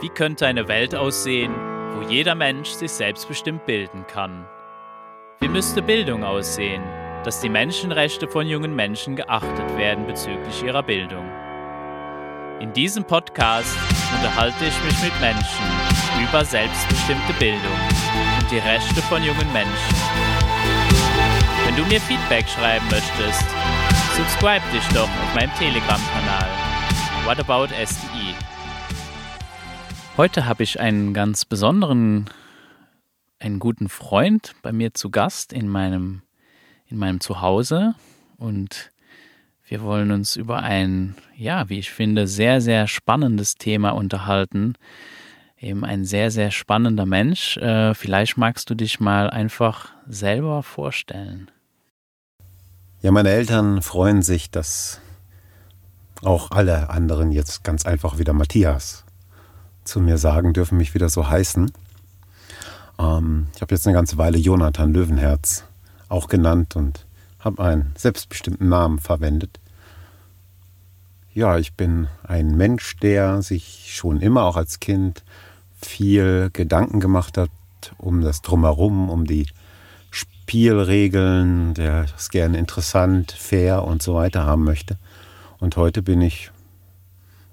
Wie könnte eine Welt aussehen, wo jeder Mensch sich selbstbestimmt bilden kann? Wie müsste Bildung aussehen, dass die Menschenrechte von jungen Menschen geachtet werden bezüglich ihrer Bildung? In diesem Podcast unterhalte ich mich mit Menschen über selbstbestimmte Bildung und die Rechte von jungen Menschen. Wenn du mir Feedback schreiben möchtest, subscribe dich doch auf meinem Telegram-Kanal. What about SDI? Heute habe ich einen ganz besonderen, einen guten Freund bei mir zu Gast in meinem, in meinem Zuhause und wir wollen uns über ein, ja, wie ich finde, sehr, sehr spannendes Thema unterhalten. Eben ein sehr, sehr spannender Mensch. Äh, vielleicht magst du dich mal einfach selber vorstellen. Ja, meine Eltern freuen sich, dass auch alle anderen jetzt ganz einfach wieder Matthias zu mir sagen, dürfen mich wieder so heißen. Ähm, ich habe jetzt eine ganze Weile Jonathan Löwenherz auch genannt und habe einen selbstbestimmten Namen verwendet. Ja, ich bin ein Mensch, der sich schon immer auch als Kind viel Gedanken gemacht hat um das Drumherum, um die Spielregeln, der es gerne interessant, fair und so weiter haben möchte. Und heute bin ich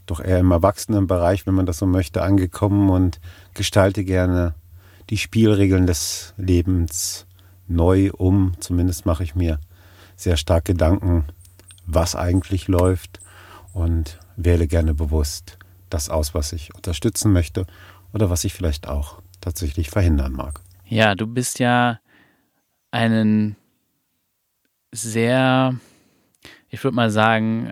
doch eher im Erwachsenenbereich, wenn man das so möchte, angekommen und gestalte gerne die Spielregeln des Lebens neu um. Zumindest mache ich mir sehr stark Gedanken, was eigentlich läuft und wähle gerne bewusst das aus, was ich unterstützen möchte oder was ich vielleicht auch tatsächlich verhindern mag. Ja, du bist ja einen sehr ich würde mal sagen,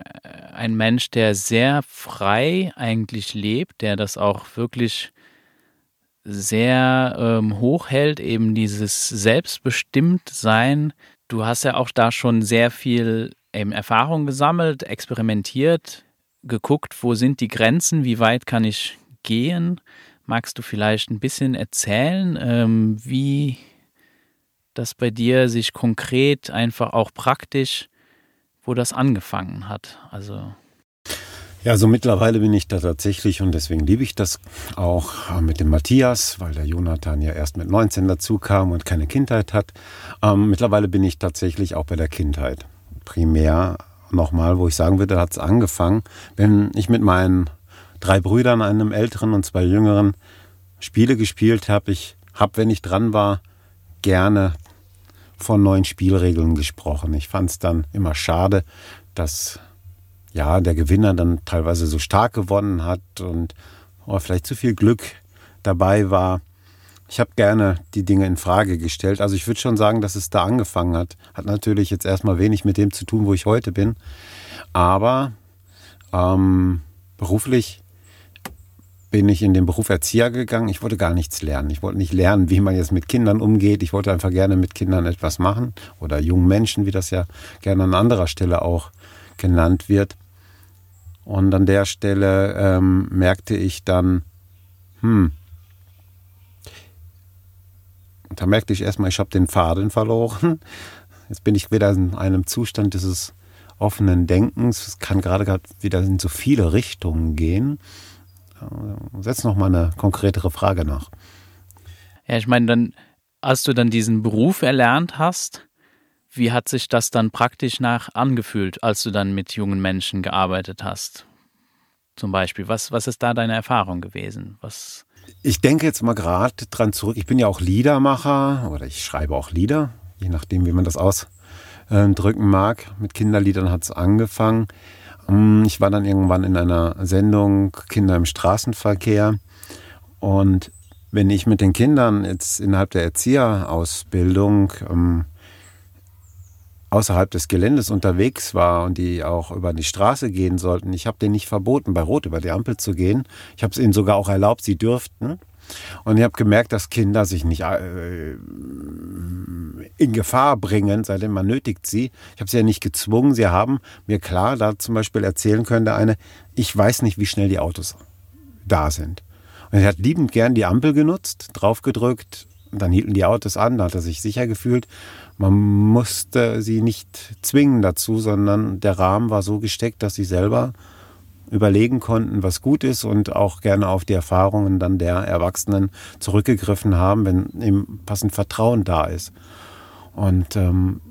ein Mensch, der sehr frei eigentlich lebt, der das auch wirklich sehr ähm, hoch hält, eben dieses Selbstbestimmtsein. Du hast ja auch da schon sehr viel eben Erfahrung gesammelt, experimentiert, geguckt, wo sind die Grenzen, wie weit kann ich gehen. Magst du vielleicht ein bisschen erzählen, ähm, wie das bei dir sich konkret einfach auch praktisch wo das angefangen hat. Also ja, so mittlerweile bin ich da tatsächlich und deswegen liebe ich das auch äh, mit dem Matthias, weil der Jonathan ja erst mit 19 dazu kam und keine Kindheit hat. Ähm, mittlerweile bin ich tatsächlich auch bei der Kindheit. Primär nochmal, wo ich sagen würde, hat es angefangen, wenn ich mit meinen drei Brüdern, einem älteren und zwei jüngeren, Spiele gespielt habe. Ich habe, wenn ich dran war, gerne von neuen Spielregeln gesprochen. Ich fand es dann immer schade, dass ja der Gewinner dann teilweise so stark gewonnen hat und oh, vielleicht zu viel Glück dabei war. Ich habe gerne die Dinge in Frage gestellt. Also ich würde schon sagen, dass es da angefangen hat. Hat natürlich jetzt erstmal wenig mit dem zu tun, wo ich heute bin. Aber ähm, beruflich bin ich in den Beruf Erzieher gegangen. Ich wollte gar nichts lernen. Ich wollte nicht lernen, wie man jetzt mit Kindern umgeht. Ich wollte einfach gerne mit Kindern etwas machen oder jungen Menschen, wie das ja gerne an anderer Stelle auch genannt wird. Und an der Stelle ähm, merkte ich dann, hm, da merkte ich erstmal, ich habe den Faden verloren. Jetzt bin ich wieder in einem Zustand dieses offenen Denkens. Es kann gerade wieder in so viele Richtungen gehen. Setz noch mal eine konkretere Frage nach. Ja, ich meine, dann, als du dann diesen Beruf erlernt hast, wie hat sich das dann praktisch nach angefühlt, als du dann mit jungen Menschen gearbeitet hast? Zum Beispiel, was, was ist da deine Erfahrung gewesen? Was ich denke jetzt mal gerade dran zurück. Ich bin ja auch Liedermacher oder ich schreibe auch Lieder, je nachdem, wie man das ausdrücken mag. Mit Kinderliedern hat es angefangen. Hm, ich war dann irgendwann in einer Sendung Kinder im Straßenverkehr und wenn ich mit den Kindern jetzt innerhalb der Erzieherausbildung ähm, außerhalb des Geländes unterwegs war und die auch über die Straße gehen sollten, ich habe denen nicht verboten, bei Rot über die Ampel zu gehen. Ich habe es ihnen sogar auch erlaubt, sie dürften. Und ich habe gemerkt, dass Kinder sich nicht äh, in Gefahr bringen, seitdem man nötigt sie. Ich habe sie ja nicht gezwungen. Sie haben mir klar da zum Beispiel erzählen können, der eine, ich weiß nicht, wie schnell die Autos da sind. Und er hat liebend gern die Ampel genutzt, draufgedrückt, und dann hielten die Autos an, da hat er sich sicher gefühlt. Man musste sie nicht zwingen dazu, sondern der Rahmen war so gesteckt, dass sie selber überlegen konnten, was gut ist und auch gerne auf die Erfahrungen dann der Erwachsenen zurückgegriffen haben, wenn eben passend Vertrauen da ist. Und ähm,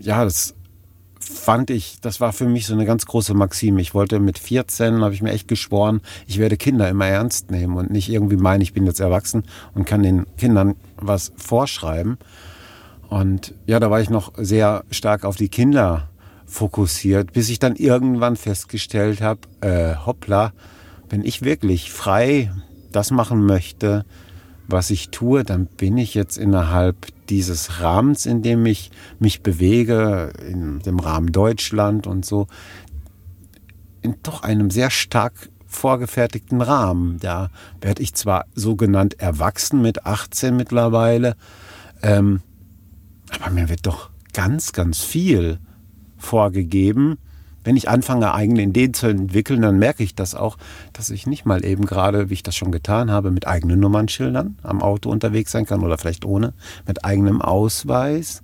ja, das fand ich, das war für mich so eine ganz große Maxime. Ich wollte mit 14, habe ich mir echt geschworen, ich werde Kinder immer ernst nehmen und nicht irgendwie meinen, ich bin jetzt erwachsen und kann den Kindern was vorschreiben. Und ja, da war ich noch sehr stark auf die Kinder fokussiert, bis ich dann irgendwann festgestellt habe, äh, hoppla, wenn ich wirklich frei das machen möchte, was ich tue, dann bin ich jetzt innerhalb dieses Rahmens, in dem ich mich bewege, in dem Rahmen Deutschland und so, in doch einem sehr stark vorgefertigten Rahmen. Da werde ich zwar sogenannt erwachsen mit 18 mittlerweile, ähm, aber mir wird doch ganz, ganz viel vorgegeben. Wenn ich anfange, eigene Ideen zu entwickeln, dann merke ich das auch, dass ich nicht mal eben gerade, wie ich das schon getan habe, mit eigenen Nummernschildern am Auto unterwegs sein kann oder vielleicht ohne, mit eigenem Ausweis.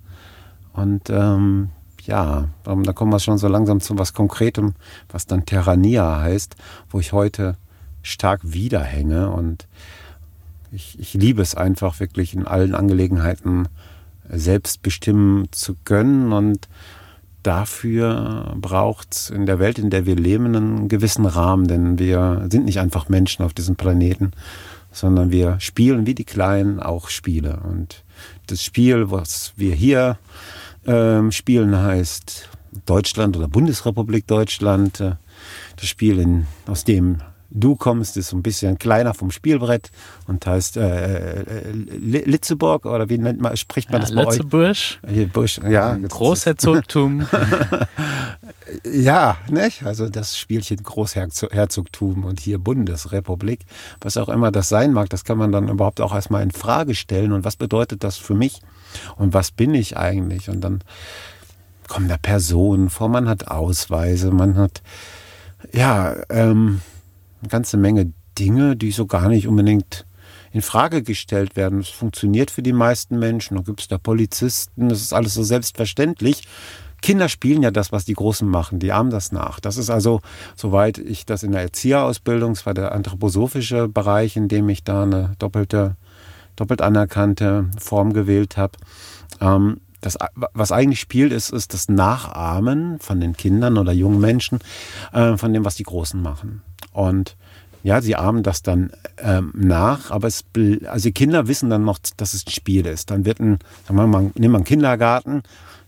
Und ähm, ja, ähm, da kommen wir schon so langsam zu was Konkretem, was dann Terrania heißt, wo ich heute stark wiederhänge. Und ich, ich liebe es einfach wirklich in allen Angelegenheiten selbst bestimmen zu können und dafür braucht es in der Welt, in der wir leben, einen gewissen Rahmen, denn wir sind nicht einfach Menschen auf diesem Planeten, sondern wir spielen wie die Kleinen auch Spiele. Und das Spiel, was wir hier ähm, spielen, heißt Deutschland oder Bundesrepublik Deutschland. Äh, das Spiel, in, aus dem Du kommst, ist so ein bisschen kleiner vom Spielbrett und heißt äh, äh Litzeburg oder wie nennt man, spricht man ja, das bei Litzeburg. euch? Busch, ja. Großherzogtum. ja, nicht? Also das Spielchen Großherzogtum und hier Bundesrepublik, was auch immer das sein mag, das kann man dann überhaupt auch erstmal in Frage stellen und was bedeutet das für mich und was bin ich eigentlich? Und dann kommen da Personen vor, man hat Ausweise, man hat ja, ähm, eine ganze Menge Dinge, die so gar nicht unbedingt in Frage gestellt werden. Es funktioniert für die meisten Menschen. Da gibt es da Polizisten, das ist alles so selbstverständlich. Kinder spielen ja das, was die Großen machen, die ahmen das nach. Das ist also, soweit ich das in der Erzieherausbildung, es war der anthroposophische Bereich, in dem ich da eine doppelte, doppelt anerkannte Form gewählt habe. Ähm, das, was eigentlich spielt, ist, ist das Nachahmen von den Kindern oder jungen Menschen äh, von dem, was die Großen machen. Und ja, sie ahmen das dann ähm, nach, aber es, also die Kinder wissen dann noch, dass es ein Spiel ist. Dann wird ein, sagen wir mal, nimm mal einen Kindergarten,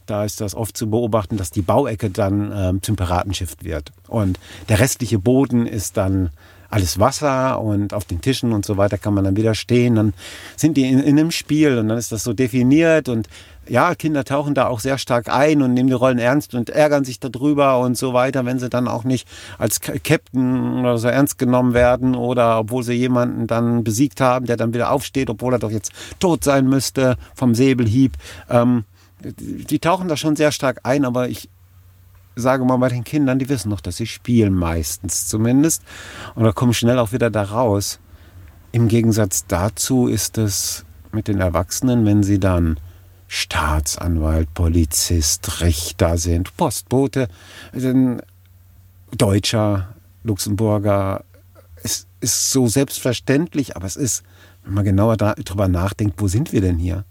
da ist das oft zu beobachten, dass die Bauecke dann ähm, zum Piratenschiff wird. Und der restliche Boden ist dann alles Wasser und auf den Tischen und so weiter kann man dann wieder stehen. Dann sind die in, in einem Spiel und dann ist das so definiert und ja, Kinder tauchen da auch sehr stark ein und nehmen die Rollen ernst und ärgern sich darüber und so weiter, wenn sie dann auch nicht als Captain oder so ernst genommen werden oder obwohl sie jemanden dann besiegt haben, der dann wieder aufsteht, obwohl er doch jetzt tot sein müsste vom Säbelhieb. Ähm, die tauchen da schon sehr stark ein, aber ich sage mal bei den Kindern, die wissen noch, dass sie spielen meistens zumindest und da kommen schnell auch wieder da raus. Im Gegensatz dazu ist es mit den Erwachsenen, wenn sie dann Staatsanwalt, Polizist, Richter sind, Postbote, Deutscher, Luxemburger. Es ist so selbstverständlich, aber es ist, wenn man genauer darüber nachdenkt, wo sind wir denn hier?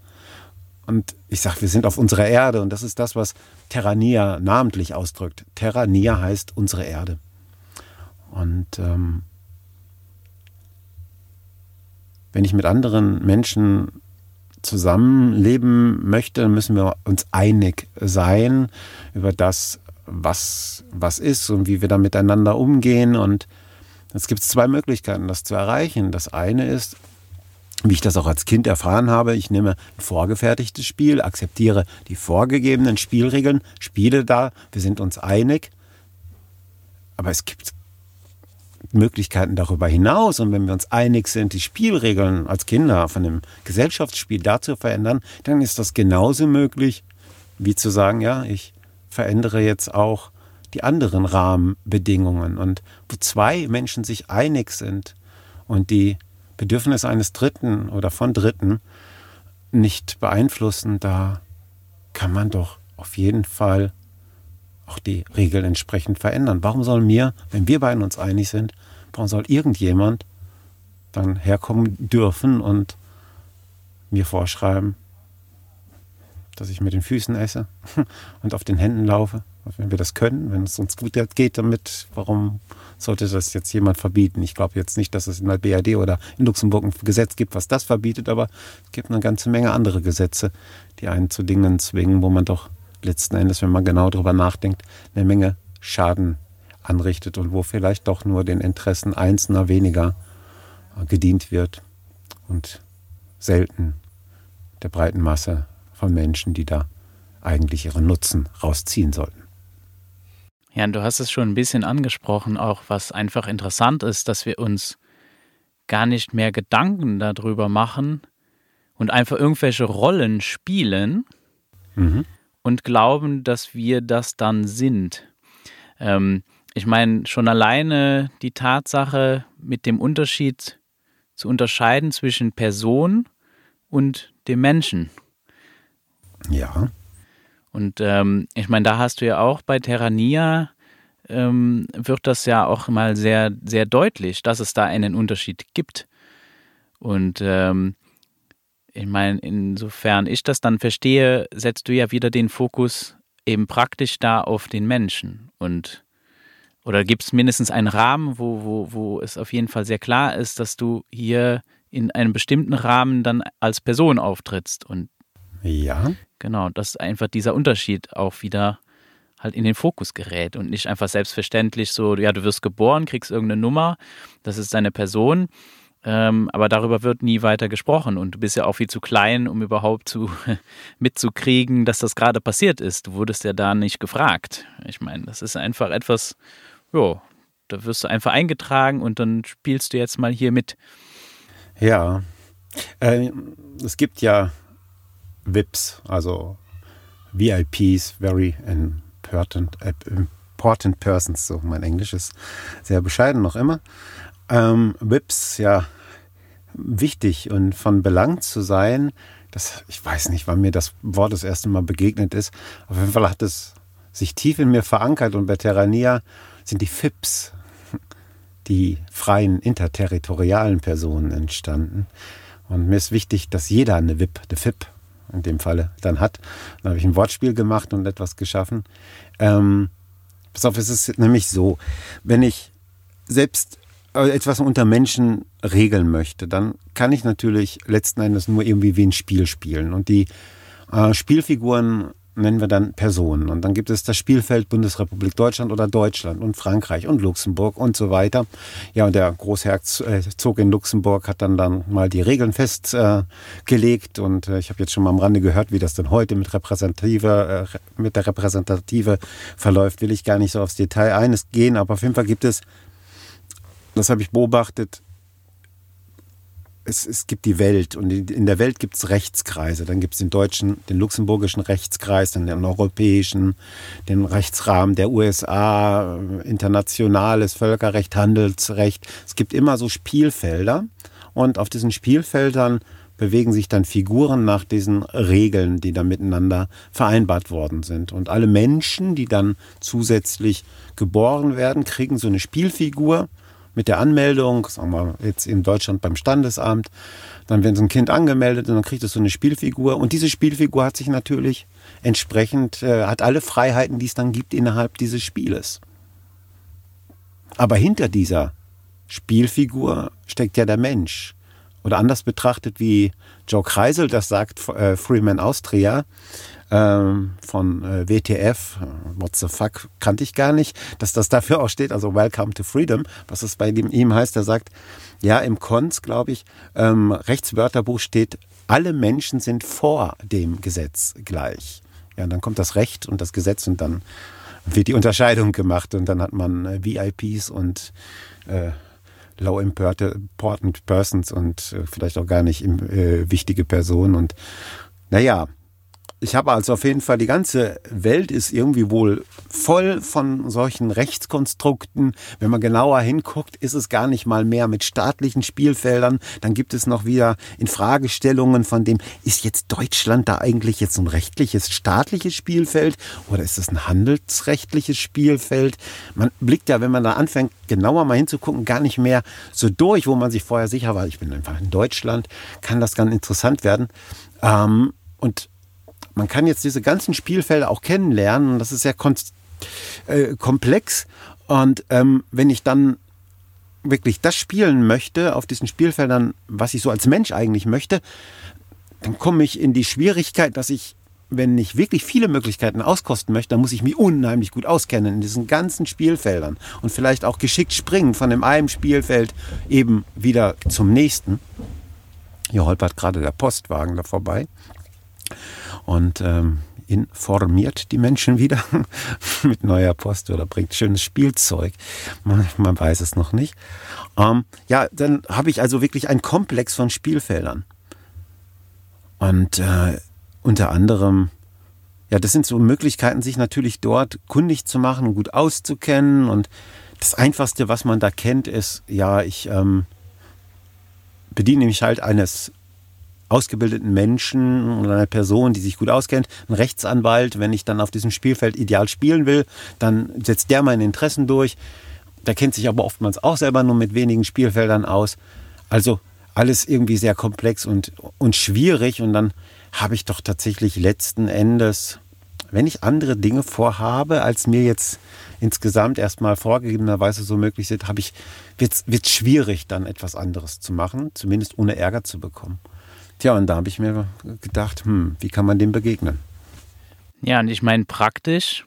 Und ich sage, wir sind auf unserer Erde und das ist das, was Terrania namentlich ausdrückt. Terrania heißt unsere Erde. Und ähm, wenn ich mit anderen Menschen zusammenleben möchte, müssen wir uns einig sein über das, was, was ist und wie wir da miteinander umgehen. Und es gibt zwei Möglichkeiten, das zu erreichen. Das eine ist, wie ich das auch als Kind erfahren habe, ich nehme ein vorgefertigtes Spiel, akzeptiere die vorgegebenen Spielregeln, spiele da, wir sind uns einig. Aber es gibt Möglichkeiten darüber hinaus. Und wenn wir uns einig sind, die Spielregeln als Kinder von einem Gesellschaftsspiel da zu verändern, dann ist das genauso möglich, wie zu sagen, ja, ich verändere jetzt auch die anderen Rahmenbedingungen. Und wo zwei Menschen sich einig sind und die Bedürfnisse eines Dritten oder von Dritten nicht beeinflussen, da kann man doch auf jeden Fall auch die Regeln entsprechend verändern. Warum soll mir, wenn wir beiden uns einig sind, warum soll irgendjemand dann herkommen dürfen und mir vorschreiben, dass ich mit den Füßen esse und auf den Händen laufe? Wenn wir das können, wenn es uns gut geht damit, warum sollte das jetzt jemand verbieten? Ich glaube jetzt nicht, dass es in der BRD oder in Luxemburg ein Gesetz gibt, was das verbietet, aber es gibt eine ganze Menge andere Gesetze, die einen zu Dingen zwingen, wo man doch letzten Endes, wenn man genau darüber nachdenkt, eine Menge Schaden anrichtet und wo vielleicht doch nur den Interessen Einzelner weniger äh, gedient wird und selten der breiten Masse von Menschen, die da eigentlich ihren Nutzen rausziehen sollten. Ja, und du hast es schon ein bisschen angesprochen, auch was einfach interessant ist, dass wir uns gar nicht mehr Gedanken darüber machen und einfach irgendwelche Rollen spielen mhm. Und glauben, dass wir das dann sind. Ähm, ich meine, schon alleine die Tatsache mit dem Unterschied zu unterscheiden zwischen Person und dem Menschen. Ja. Und ähm, ich meine, da hast du ja auch bei Terrania ähm, wird das ja auch mal sehr, sehr deutlich, dass es da einen Unterschied gibt. Und ähm, ich meine, insofern ich das dann verstehe, setzt du ja wieder den Fokus eben praktisch da auf den Menschen. Und oder gibt es mindestens einen Rahmen, wo, wo, wo es auf jeden Fall sehr klar ist, dass du hier in einem bestimmten Rahmen dann als Person auftrittst. Und ja. Genau, dass einfach dieser Unterschied auch wieder halt in den Fokus gerät und nicht einfach selbstverständlich so, ja, du wirst geboren, kriegst irgendeine Nummer, das ist deine Person, ähm, aber darüber wird nie weiter gesprochen und du bist ja auch viel zu klein, um überhaupt zu mitzukriegen, dass das gerade passiert ist. Du wurdest ja da nicht gefragt. Ich meine, das ist einfach etwas, ja, da wirst du einfach eingetragen und dann spielst du jetzt mal hier mit. Ja, äh, es gibt ja VIPs, also VIPs, Very Important, äh, important Persons, so mein Englisch ist sehr bescheiden noch immer. Ähm, VIPs, ja, wichtig und von Belang zu sein, das, ich weiß nicht, wann mir das Wort das erste Mal begegnet ist. Auf jeden Fall hat es sich tief in mir verankert und bei Terrania sind die FIPs, die freien interterritorialen Personen entstanden. Und mir ist wichtig, dass jeder eine VIP, eine FIP in dem Falle dann hat. Dann habe ich ein Wortspiel gemacht und etwas geschaffen. Ähm, pass auf, es ist nämlich so, wenn ich selbst etwas unter Menschen regeln möchte, dann kann ich natürlich letzten Endes nur irgendwie wie ein Spiel spielen. Und die äh, Spielfiguren nennen wir dann Personen. Und dann gibt es das Spielfeld Bundesrepublik Deutschland oder Deutschland und Frankreich und Luxemburg und so weiter. Ja, und der Großherzog in Luxemburg hat dann dann mal die Regeln festgelegt. Äh, und äh, ich habe jetzt schon mal am Rande gehört, wie das denn heute mit repräsentative, äh, mit der Repräsentative verläuft. Will ich gar nicht so aufs Detail eines gehen, aber auf jeden Fall gibt es, das habe ich beobachtet, es, es gibt die Welt und in der Welt gibt es Rechtskreise. Dann gibt es den deutschen, den luxemburgischen Rechtskreis, dann den europäischen, den Rechtsrahmen der USA, internationales Völkerrecht, Handelsrecht. Es gibt immer so Spielfelder und auf diesen Spielfeldern bewegen sich dann Figuren nach diesen Regeln, die da miteinander vereinbart worden sind. Und alle Menschen, die dann zusätzlich geboren werden, kriegen so eine Spielfigur mit der Anmeldung, sagen wir jetzt in Deutschland beim Standesamt, dann wird so ein Kind angemeldet und dann kriegt es so eine Spielfigur. Und diese Spielfigur hat sich natürlich entsprechend, äh, hat alle Freiheiten, die es dann gibt innerhalb dieses Spieles. Aber hinter dieser Spielfigur steckt ja der Mensch. Oder anders betrachtet, wie Joe Kreisel das sagt, äh, Freeman Austria, ähm, von äh, WTF, What the fuck, kannte ich gar nicht, dass das dafür auch steht, also Welcome to Freedom, was es bei ihm heißt, er sagt, ja, im Konz, glaube ich, ähm, Rechtswörterbuch steht, alle Menschen sind vor dem Gesetz gleich. Ja, und dann kommt das Recht und das Gesetz und dann wird die Unterscheidung gemacht und dann hat man äh, VIPs und äh, Low Important Persons und äh, vielleicht auch gar nicht äh, wichtige Personen und naja, ich habe also auf jeden Fall, die ganze Welt ist irgendwie wohl voll von solchen Rechtskonstrukten. Wenn man genauer hinguckt, ist es gar nicht mal mehr mit staatlichen Spielfeldern. Dann gibt es noch wieder in Fragestellungen von dem, ist jetzt Deutschland da eigentlich jetzt ein rechtliches, staatliches Spielfeld oder ist es ein handelsrechtliches Spielfeld? Man blickt ja, wenn man da anfängt, genauer mal hinzugucken, gar nicht mehr so durch, wo man sich vorher sicher war, ich bin einfach in Deutschland, kann das ganz interessant werden. Ähm, und man kann jetzt diese ganzen Spielfelder auch kennenlernen. Das ist sehr äh, komplex. Und ähm, wenn ich dann wirklich das spielen möchte auf diesen Spielfeldern, was ich so als Mensch eigentlich möchte, dann komme ich in die Schwierigkeit, dass ich, wenn ich wirklich viele Möglichkeiten auskosten möchte, dann muss ich mich unheimlich gut auskennen in diesen ganzen Spielfeldern und vielleicht auch geschickt springen von dem einen Spielfeld eben wieder zum nächsten. Hier holpert gerade der Postwagen da vorbei und ähm, informiert die Menschen wieder mit neuer Post oder bringt schönes Spielzeug. Man, man weiß es noch nicht. Ähm, ja, dann habe ich also wirklich einen Komplex von Spielfeldern. Und äh, unter anderem, ja, das sind so Möglichkeiten, sich natürlich dort kundig zu machen und gut auszukennen. Und das Einfachste, was man da kennt, ist, ja, ich ähm, bediene mich halt eines ausgebildeten Menschen oder einer Person, die sich gut auskennt, ein Rechtsanwalt, wenn ich dann auf diesem Spielfeld ideal spielen will, dann setzt der meine Interessen durch. Der kennt sich aber oftmals auch selber nur mit wenigen Spielfeldern aus. Also alles irgendwie sehr komplex und, und schwierig. Und dann habe ich doch tatsächlich letzten Endes, wenn ich andere Dinge vorhabe, als mir jetzt insgesamt erstmal vorgegebenerweise so möglich sind, habe ich, wird es schwierig, dann etwas anderes zu machen, zumindest ohne Ärger zu bekommen. Tja, und da habe ich mir gedacht, hm, wie kann man dem begegnen? Ja, und ich meine praktisch,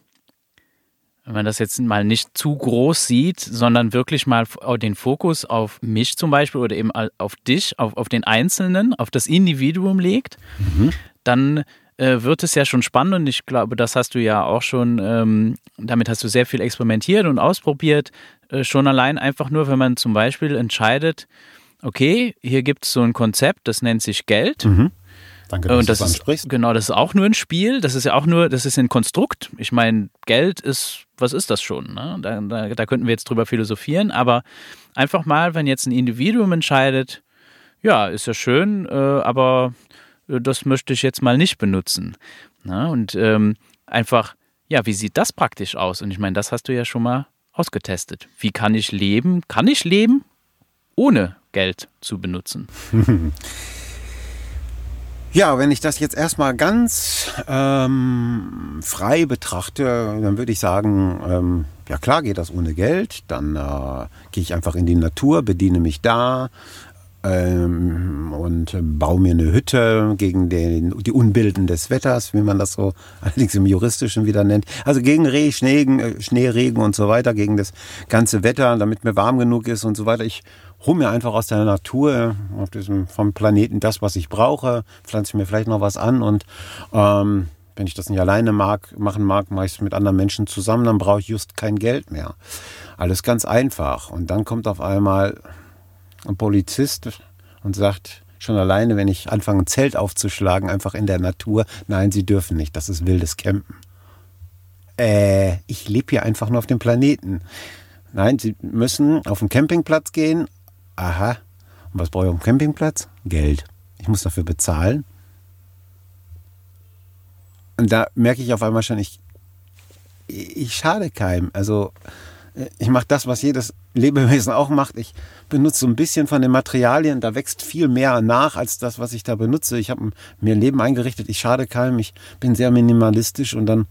wenn man das jetzt mal nicht zu groß sieht, sondern wirklich mal den Fokus auf mich zum Beispiel oder eben auf dich, auf, auf den Einzelnen, auf das Individuum legt, mhm. dann äh, wird es ja schon spannend und ich glaube, das hast du ja auch schon, ähm, damit hast du sehr viel experimentiert und ausprobiert. Äh, schon allein einfach nur, wenn man zum Beispiel entscheidet, okay, hier gibt es so ein Konzept, das nennt sich Geld. Mhm. Danke, dass und das du das ansprichst. Ist, genau, das ist auch nur ein Spiel. Das ist ja auch nur, das ist ein Konstrukt. Ich meine, Geld ist, was ist das schon? Ne? Da, da, da könnten wir jetzt drüber philosophieren, aber einfach mal, wenn jetzt ein Individuum entscheidet, ja, ist ja schön, äh, aber das möchte ich jetzt mal nicht benutzen. Ne? Und ähm, einfach, ja, wie sieht das praktisch aus? Und ich meine, das hast du ja schon mal ausgetestet. Wie kann ich leben? Kann ich leben ohne Geld zu benutzen. Ja, wenn ich das jetzt erstmal ganz ähm, frei betrachte, dann würde ich sagen, ähm, ja klar geht das ohne Geld. Dann äh, gehe ich einfach in die Natur, bediene mich da ähm, und baue mir eine Hütte gegen den, die Unbilden des Wetters, wie man das so allerdings im Juristischen wieder nennt. Also gegen Reh, Schnee, äh, Schneeregen und so weiter, gegen das ganze Wetter, damit mir warm genug ist und so weiter. Ich hole mir einfach aus der Natur, auf diesem, vom Planeten das, was ich brauche, pflanze mir vielleicht noch was an und ähm, wenn ich das nicht alleine mag, machen mag, mache ich es mit anderen Menschen zusammen, dann brauche ich just kein Geld mehr. Alles ganz einfach. Und dann kommt auf einmal ein Polizist und sagt, schon alleine, wenn ich anfange, ein Zelt aufzuschlagen, einfach in der Natur, nein, Sie dürfen nicht, das ist wildes Campen. Äh, ich lebe hier einfach nur auf dem Planeten. Nein, Sie müssen auf den Campingplatz gehen, aha, und was brauche ich dem Campingplatz? Geld. Ich muss dafür bezahlen. Und da merke ich auf einmal schon, ich, ich schade keinem. Also ich mache das, was jedes Lebewesen auch macht. Ich benutze so ein bisschen von den Materialien. Da wächst viel mehr nach als das, was ich da benutze. Ich habe mir ein Leben eingerichtet. Ich schade keinem. Ich bin sehr minimalistisch und dann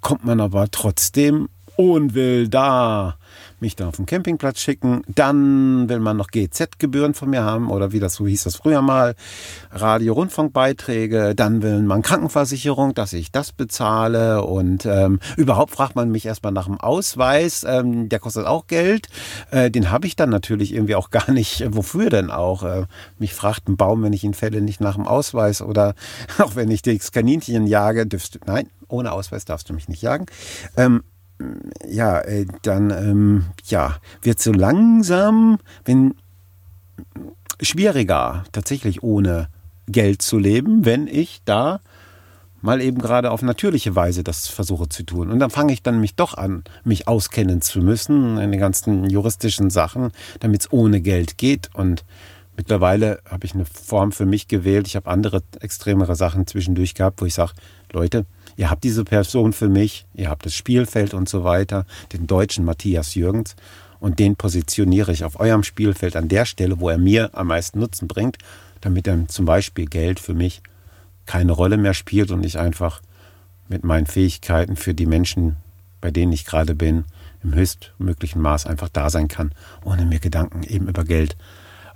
kommt man aber trotzdem und will da mich dann auf den Campingplatz schicken. Dann will man noch GZ-Gebühren von mir haben oder wie das so hieß das früher mal, Radio-Rundfunkbeiträge. Dann will man Krankenversicherung, dass ich das bezahle und ähm, überhaupt fragt man mich erstmal nach dem Ausweis. Ähm, der kostet auch Geld. Äh, den habe ich dann natürlich irgendwie auch gar nicht. Wofür denn auch? Äh, mich fragt ein Baum, wenn ich ihn fälle, nicht nach dem Ausweis oder auch wenn ich das Kaninchen jage, dürfst nein, ohne Ausweis darfst du mich nicht jagen. Ähm, ja, äh, dann ähm, ja, wird so langsam, wenn schwieriger tatsächlich ohne Geld zu leben, wenn ich da mal eben gerade auf natürliche Weise das versuche zu tun. Und dann fange ich dann mich doch an, mich auskennen zu müssen in den ganzen juristischen Sachen, damit es ohne Geld geht. Und mittlerweile habe ich eine Form für mich gewählt. Ich habe andere extremere Sachen zwischendurch gehabt, wo ich sage, Leute, ihr habt diese Person für mich, ihr habt das Spielfeld und so weiter, den deutschen Matthias Jürgens. Und den positioniere ich auf eurem Spielfeld an der Stelle, wo er mir am meisten Nutzen bringt, damit er zum Beispiel Geld für mich keine Rolle mehr spielt und ich einfach mit meinen Fähigkeiten für die Menschen, bei denen ich gerade bin, im höchstmöglichen Maß einfach da sein kann, ohne mir Gedanken eben über Geld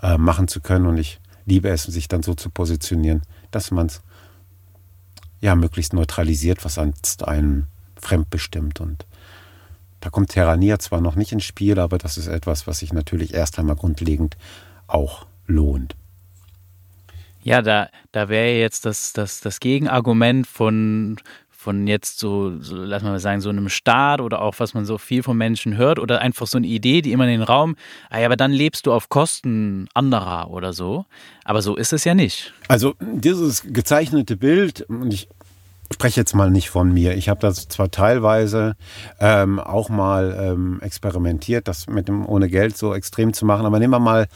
äh, machen zu können. Und ich liebe es, sich dann so zu positionieren, dass man es ja möglichst neutralisiert, was sonst einen fremdbestimmt. Und da kommt Terrania zwar noch nicht ins Spiel, aber das ist etwas, was sich natürlich erst einmal grundlegend auch lohnt. Ja, da, da wäre jetzt das, das, das Gegenargument von, von jetzt so, so, lass mal sagen, so einem Staat oder auch was man so viel von Menschen hört oder einfach so eine Idee, die immer in den Raum, ah ja, aber dann lebst du auf Kosten anderer oder so. Aber so ist es ja nicht. Also dieses gezeichnete Bild, und ich spreche jetzt mal nicht von mir. Ich habe das zwar teilweise ähm, auch mal ähm, experimentiert, das mit dem ohne Geld so extrem zu machen, aber nehmen wir mal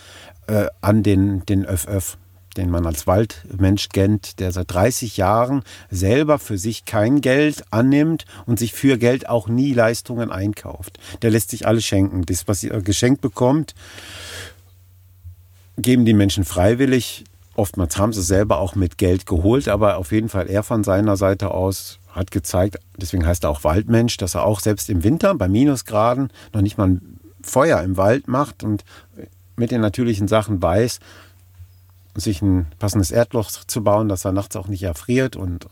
äh, an den, den ÖFÖF den man als Waldmensch kennt, der seit 30 Jahren selber für sich kein Geld annimmt und sich für Geld auch nie Leistungen einkauft. Der lässt sich alles schenken. Das, was er geschenkt bekommt, geben die Menschen freiwillig. Oftmals haben sie selber auch mit Geld geholt, aber auf jeden Fall er von seiner Seite aus hat gezeigt, deswegen heißt er auch Waldmensch, dass er auch selbst im Winter bei Minusgraden noch nicht mal ein Feuer im Wald macht und mit den natürlichen Sachen weiß, sich ein passendes Erdloch zu bauen, dass er nachts auch nicht erfriert und,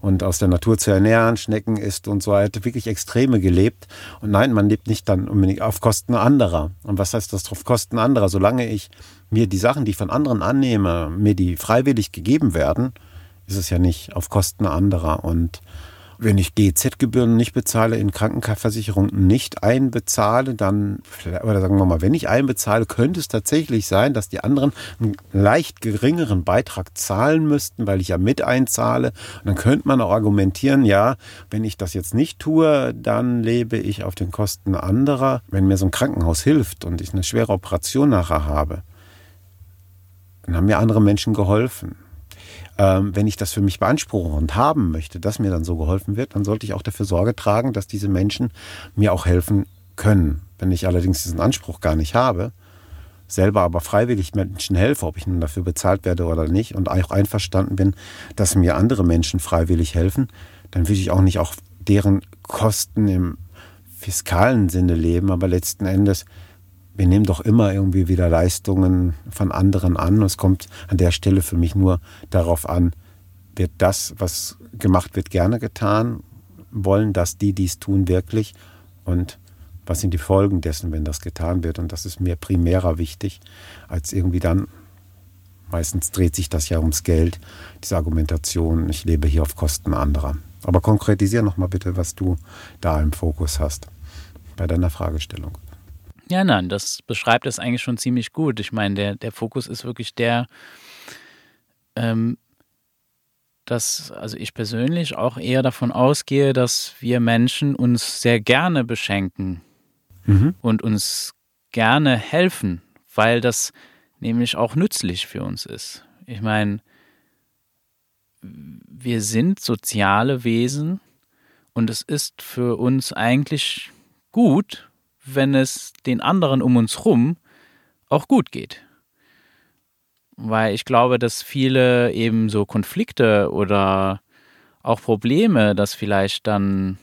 und aus der Natur zu ernähren, Schnecken isst und so. Er hat wirklich Extreme gelebt. Und nein, man lebt nicht dann unbedingt auf Kosten anderer. Und was heißt das auf Kosten anderer? Solange ich mir die Sachen, die ich von anderen annehme, mir die freiwillig gegeben werden, ist es ja nicht auf Kosten anderer. Und wenn ich GZ-Gebühren nicht bezahle, in Krankenversicherungen nicht einbezahle, dann, oder sagen wir mal, wenn ich einbezahle, könnte es tatsächlich sein, dass die anderen einen leicht geringeren Beitrag zahlen müssten, weil ich ja mit einzahle. Und dann könnte man auch argumentieren, ja, wenn ich das jetzt nicht tue, dann lebe ich auf den Kosten anderer. Wenn mir so ein Krankenhaus hilft und ich eine schwere Operation nachher habe, dann haben mir andere Menschen geholfen ähm, wenn ich das für mich beanspruche und haben möchte, dass mir dann so geholfen wird, dann sollte ich auch dafür Sorge tragen, dass diese Menschen mir auch helfen können. Wenn ich allerdings diesen Anspruch gar nicht habe, selber aber freiwillig Menschen helfe, ob ich nun dafür bezahlt werde oder nicht, und auch einverstanden bin, dass mir andere Menschen freiwillig helfen, dann will ich auch nicht auch deren Kosten im fiskalen Sinne leben, aber letzten Endes wir nehmen doch immer irgendwie wieder Leistungen von anderen an. Es kommt an der Stelle für mich nur darauf an, wird das, was gemacht wird, gerne getan? Wollen das die, die es tun, wirklich? Und was sind die Folgen dessen, wenn das getan wird? Und das ist mir primärer wichtig, als irgendwie dann, meistens dreht sich das ja ums Geld, diese Argumentation, ich lebe hier auf Kosten anderer. Aber konkretisiere nochmal bitte, was du da im Fokus hast bei deiner Fragestellung. Ja, nein, das beschreibt es eigentlich schon ziemlich gut. Ich meine, der, der Fokus ist wirklich der, ähm, dass, also ich persönlich auch eher davon ausgehe, dass wir Menschen uns sehr gerne beschenken mhm. und uns gerne helfen, weil das nämlich auch nützlich für uns ist. Ich meine, wir sind soziale Wesen und es ist für uns eigentlich gut, wenn es den anderen um uns herum auch gut geht. Weil ich glaube, dass viele eben so Konflikte oder auch Probleme, dass vielleicht dann,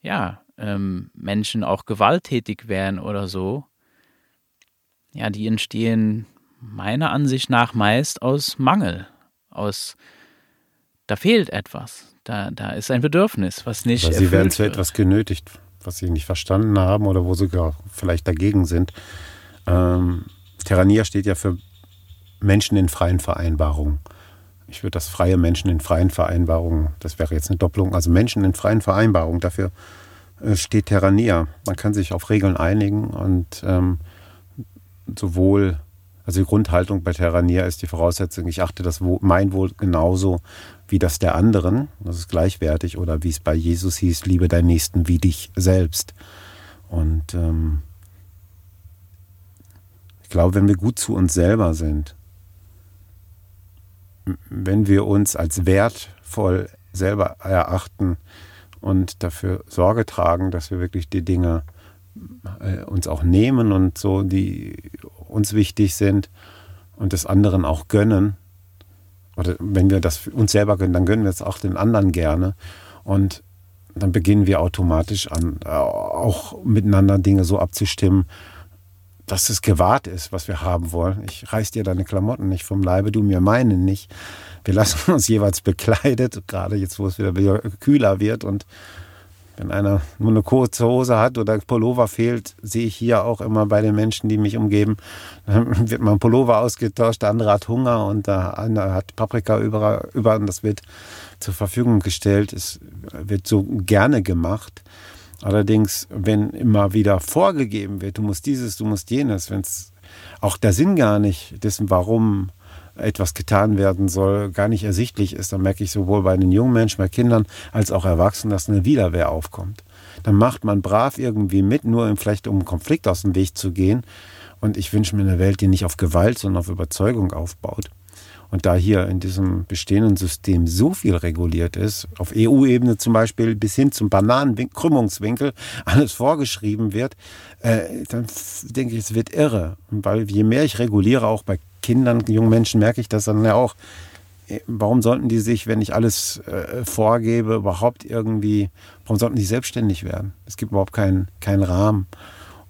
ja, ähm, Menschen auch gewalttätig werden oder so, ja, die entstehen meiner Ansicht nach meist aus Mangel, aus, da fehlt etwas, da, da ist ein Bedürfnis, was nicht. Aber sie werden zu etwas genötigt was sie nicht verstanden haben oder wo sie vielleicht dagegen sind. Ähm, Terrania steht ja für Menschen in freien Vereinbarungen. Ich würde das freie Menschen in freien Vereinbarungen, das wäre jetzt eine Doppelung, also Menschen in freien Vereinbarungen, dafür äh, steht Terrania. Man kann sich auf Regeln einigen und ähm, sowohl Also die Grundhaltung bei Terranier ist die Voraussetzung, ich achte das Wohl genauso wie das der anderen. Das ist gleichwertig. Oder wie es bei Jesus hieß, liebe deinen Nächsten wie dich selbst. Und ähm, ich glaube, wenn wir gut zu uns selber sind, wenn wir uns als wertvoll selber erachten und dafür Sorge tragen, dass wir wirklich die Dinge äh, uns auch nehmen und so, die uns wichtig sind und des anderen auch gönnen. Oder wenn wir das uns selber gönnen, dann gönnen wir es auch den anderen gerne. Und dann beginnen wir automatisch an, äh, auch miteinander Dinge so abzustimmen, dass es gewahrt ist, was wir haben wollen. Ich reiß dir deine Klamotten nicht vom Leibe, du mir meine nicht. Wir lassen uns jeweils bekleidet, gerade jetzt, wo es wieder kühler wird und wenn einer nur eine kurze Hose hat oder Pullover fehlt, sehe ich hier auch immer bei den Menschen, die mich umgeben, dann wird mal ein Pullover ausgetauscht, der andere hat Hunger und der andere hat Paprika über, über und das wird zur Verfügung gestellt. Es wird so gerne gemacht. Allerdings, wenn immer wieder vorgegeben wird, du musst dieses, du musst jenes, wenn es auch der Sinn gar nicht dessen, warum etwas getan werden soll, gar nicht ersichtlich ist, dann merke ich sowohl bei den jungen Menschen, bei Kindern als auch Erwachsenen, dass eine Widerwehr aufkommt. Dann macht man brav irgendwie mit, nur vielleicht um einen Konflikt aus dem Weg zu gehen. Und ich wünsche mir eine Welt, die nicht auf Gewalt, sondern auf Überzeugung aufbaut. Und da hier in diesem bestehenden System so viel reguliert ist, auf EU-Ebene zum Beispiel bis hin zum Bananenkrümmungswinkel alles vorgeschrieben wird, äh, dann denke ich, es wird irre. Weil je mehr ich reguliere, auch bei Kindern, jungen Menschen, merke ich das dann ja auch, äh, warum sollten die sich, wenn ich alles äh, vorgebe, überhaupt irgendwie, warum sollten die selbstständig werden? Es gibt überhaupt keinen, keinen Rahmen.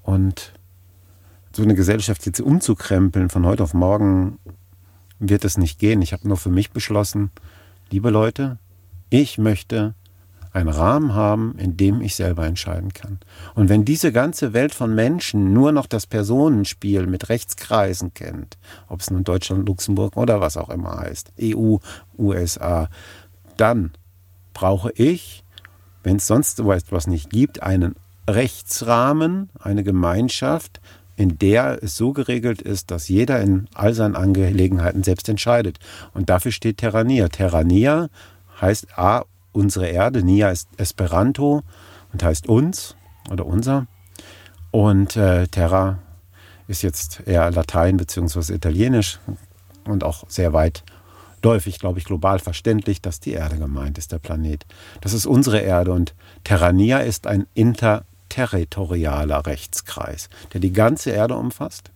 Und so eine Gesellschaft jetzt umzukrempeln von heute auf morgen wird es nicht gehen. Ich habe nur für mich beschlossen, liebe Leute, ich möchte einen Rahmen haben, in dem ich selber entscheiden kann. Und wenn diese ganze Welt von Menschen nur noch das Personenspiel mit Rechtskreisen kennt, ob es nun Deutschland, Luxemburg oder was auch immer heißt, EU, USA, dann brauche ich, wenn es sonst so etwas nicht gibt, einen Rechtsrahmen, eine Gemeinschaft, in der es so geregelt ist, dass jeder in all seinen Angelegenheiten selbst entscheidet. Und dafür steht Terrania. Terrania heißt A, unsere Erde, Nia ist Esperanto und heißt uns oder unser. Und äh, Terra ist jetzt eher Latein bzw. Italienisch und auch sehr weit läufig, glaube ich, global verständlich, dass die Erde gemeint ist, der Planet. Das ist unsere Erde und Terrania ist ein Inter territorialer Rechtskreis, der die ganze Erde umfasst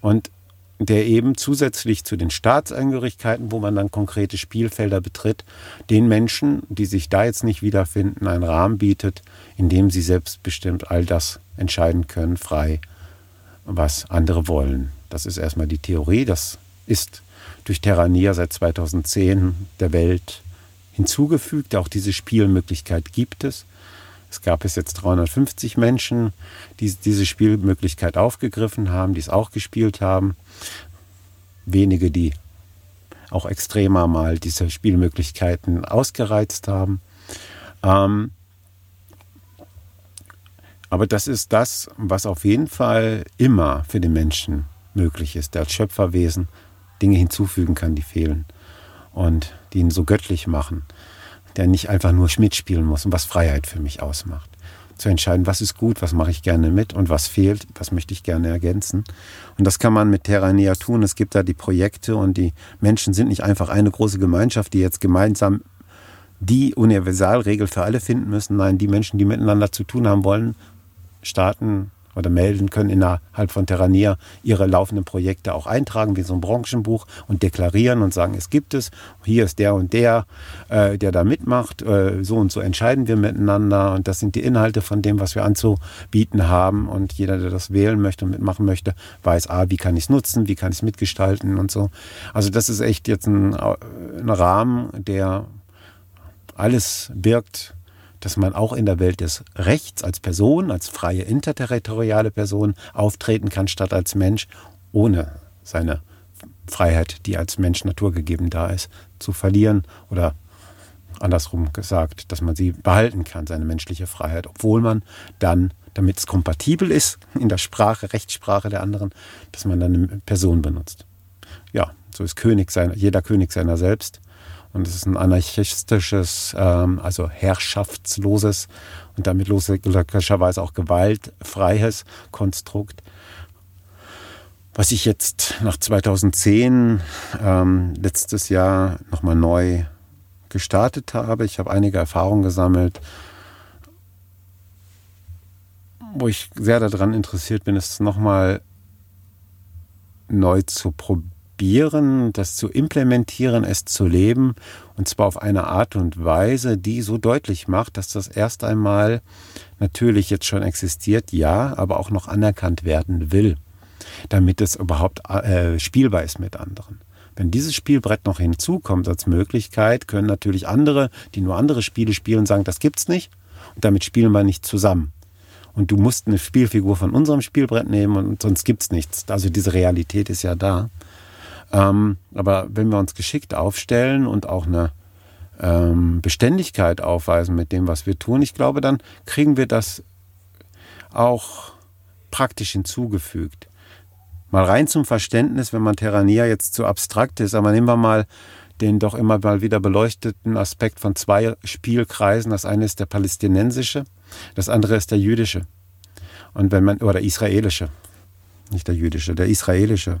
und der eben zusätzlich zu den Staatsangehörigkeiten, wo man dann konkrete Spielfelder betritt, den Menschen, die sich da jetzt nicht wiederfinden, einen Rahmen bietet, in dem sie selbstbestimmt all das entscheiden können, frei, was andere wollen. Das ist erstmal die Theorie, das ist durch Terrania seit 2010 der Welt hinzugefügt. Auch diese Spielmöglichkeit gibt es. Es gab bis jetzt 350 Menschen, die diese Spielmöglichkeit aufgegriffen haben, die es auch gespielt haben. Wenige, die auch extremer mal diese Spielmöglichkeiten ausgereizt haben. Ähm, aber das ist das, was auf jeden Fall immer für den Menschen möglich ist, der als Schöpferwesen Dinge hinzufügen kann, die fehlen und die ihn so göttlich machen der nicht einfach nur Schmidt spielen muss und was Freiheit für mich ausmacht. Zu entscheiden, was ist gut, was mache ich gerne mit und was fehlt, was möchte ich gerne ergänzen. Und das kann man mit Terranea tun. Es gibt da die Projekte und die Menschen sind nicht einfach eine große Gemeinschaft, die jetzt gemeinsam die Universalregel für alle finden müssen. Nein, die Menschen, die miteinander zu tun haben wollen, starten oder melden können innerhalb von Terranier ihre laufenden Projekte auch eintragen, wie so ein Branchenbuch und deklarieren und sagen, es gibt es, hier ist der und der, äh, der da mitmacht, äh, so und so entscheiden wir miteinander und das sind die Inhalte von dem, was wir anzubieten haben und jeder, der das wählen möchte und mitmachen möchte, weiß, ah, wie kann ich es nutzen, wie kann ich es mitgestalten und so. Also das ist echt jetzt ein, ein Rahmen, der alles birgt, dass man auch in der Welt des Rechts als Person, als freie interterritoriale Person auftreten kann, statt als Mensch, ohne seine Freiheit, die als Mensch naturgegeben da ist, zu verlieren oder andersrum gesagt, dass man sie behalten kann, seine menschliche Freiheit, obwohl man dann damit es kompatibel ist in der Sprache, Rechtssprache der anderen, dass man dann eine Person benutzt. Ja, so ist König sein, jeder König seiner selbst. Und es ist ein anarchistisches, ähm, also herrschaftsloses und damit logischerweise auch gewaltfreies Konstrukt. Was ich jetzt nach 2010, ähm, letztes Jahr, nochmal neu gestartet habe. Ich habe einige Erfahrungen gesammelt, wo ich sehr daran interessiert bin, es nochmal neu zu probieren, das zu implementieren, es zu leben und zwar auf eine Art und Weise, die so deutlich macht, dass das erst einmal natürlich jetzt schon existiert, ja, aber auch noch anerkannt werden will, damit es überhaupt äh, spielbar ist mit anderen. Wenn dieses Spielbrett noch hinzukommt als Möglichkeit, können natürlich andere, die nur andere Spiele spielen, sagen, das gibt's nicht und damit spielen wir nicht zusammen. Und du musst eine Spielfigur von unserem Spielbrett nehmen und sonst gibt's nichts. Also diese Realität ist ja da. Ähm, aber wenn wir uns geschickt aufstellen und auch eine ähm, Beständigkeit aufweisen mit dem, was wir tun, ich glaube, dann kriegen wir das auch praktisch hinzugefügt. Mal rein zum Verständnis, wenn man Terrania jetzt zu abstrakt ist, aber nehmen wir mal den doch immer mal wieder beleuchteten Aspekt von zwei Spielkreisen. Das eine ist der palästinensische, das andere ist der jüdische. Und wenn man, oder israelische, nicht der jüdische, der israelische.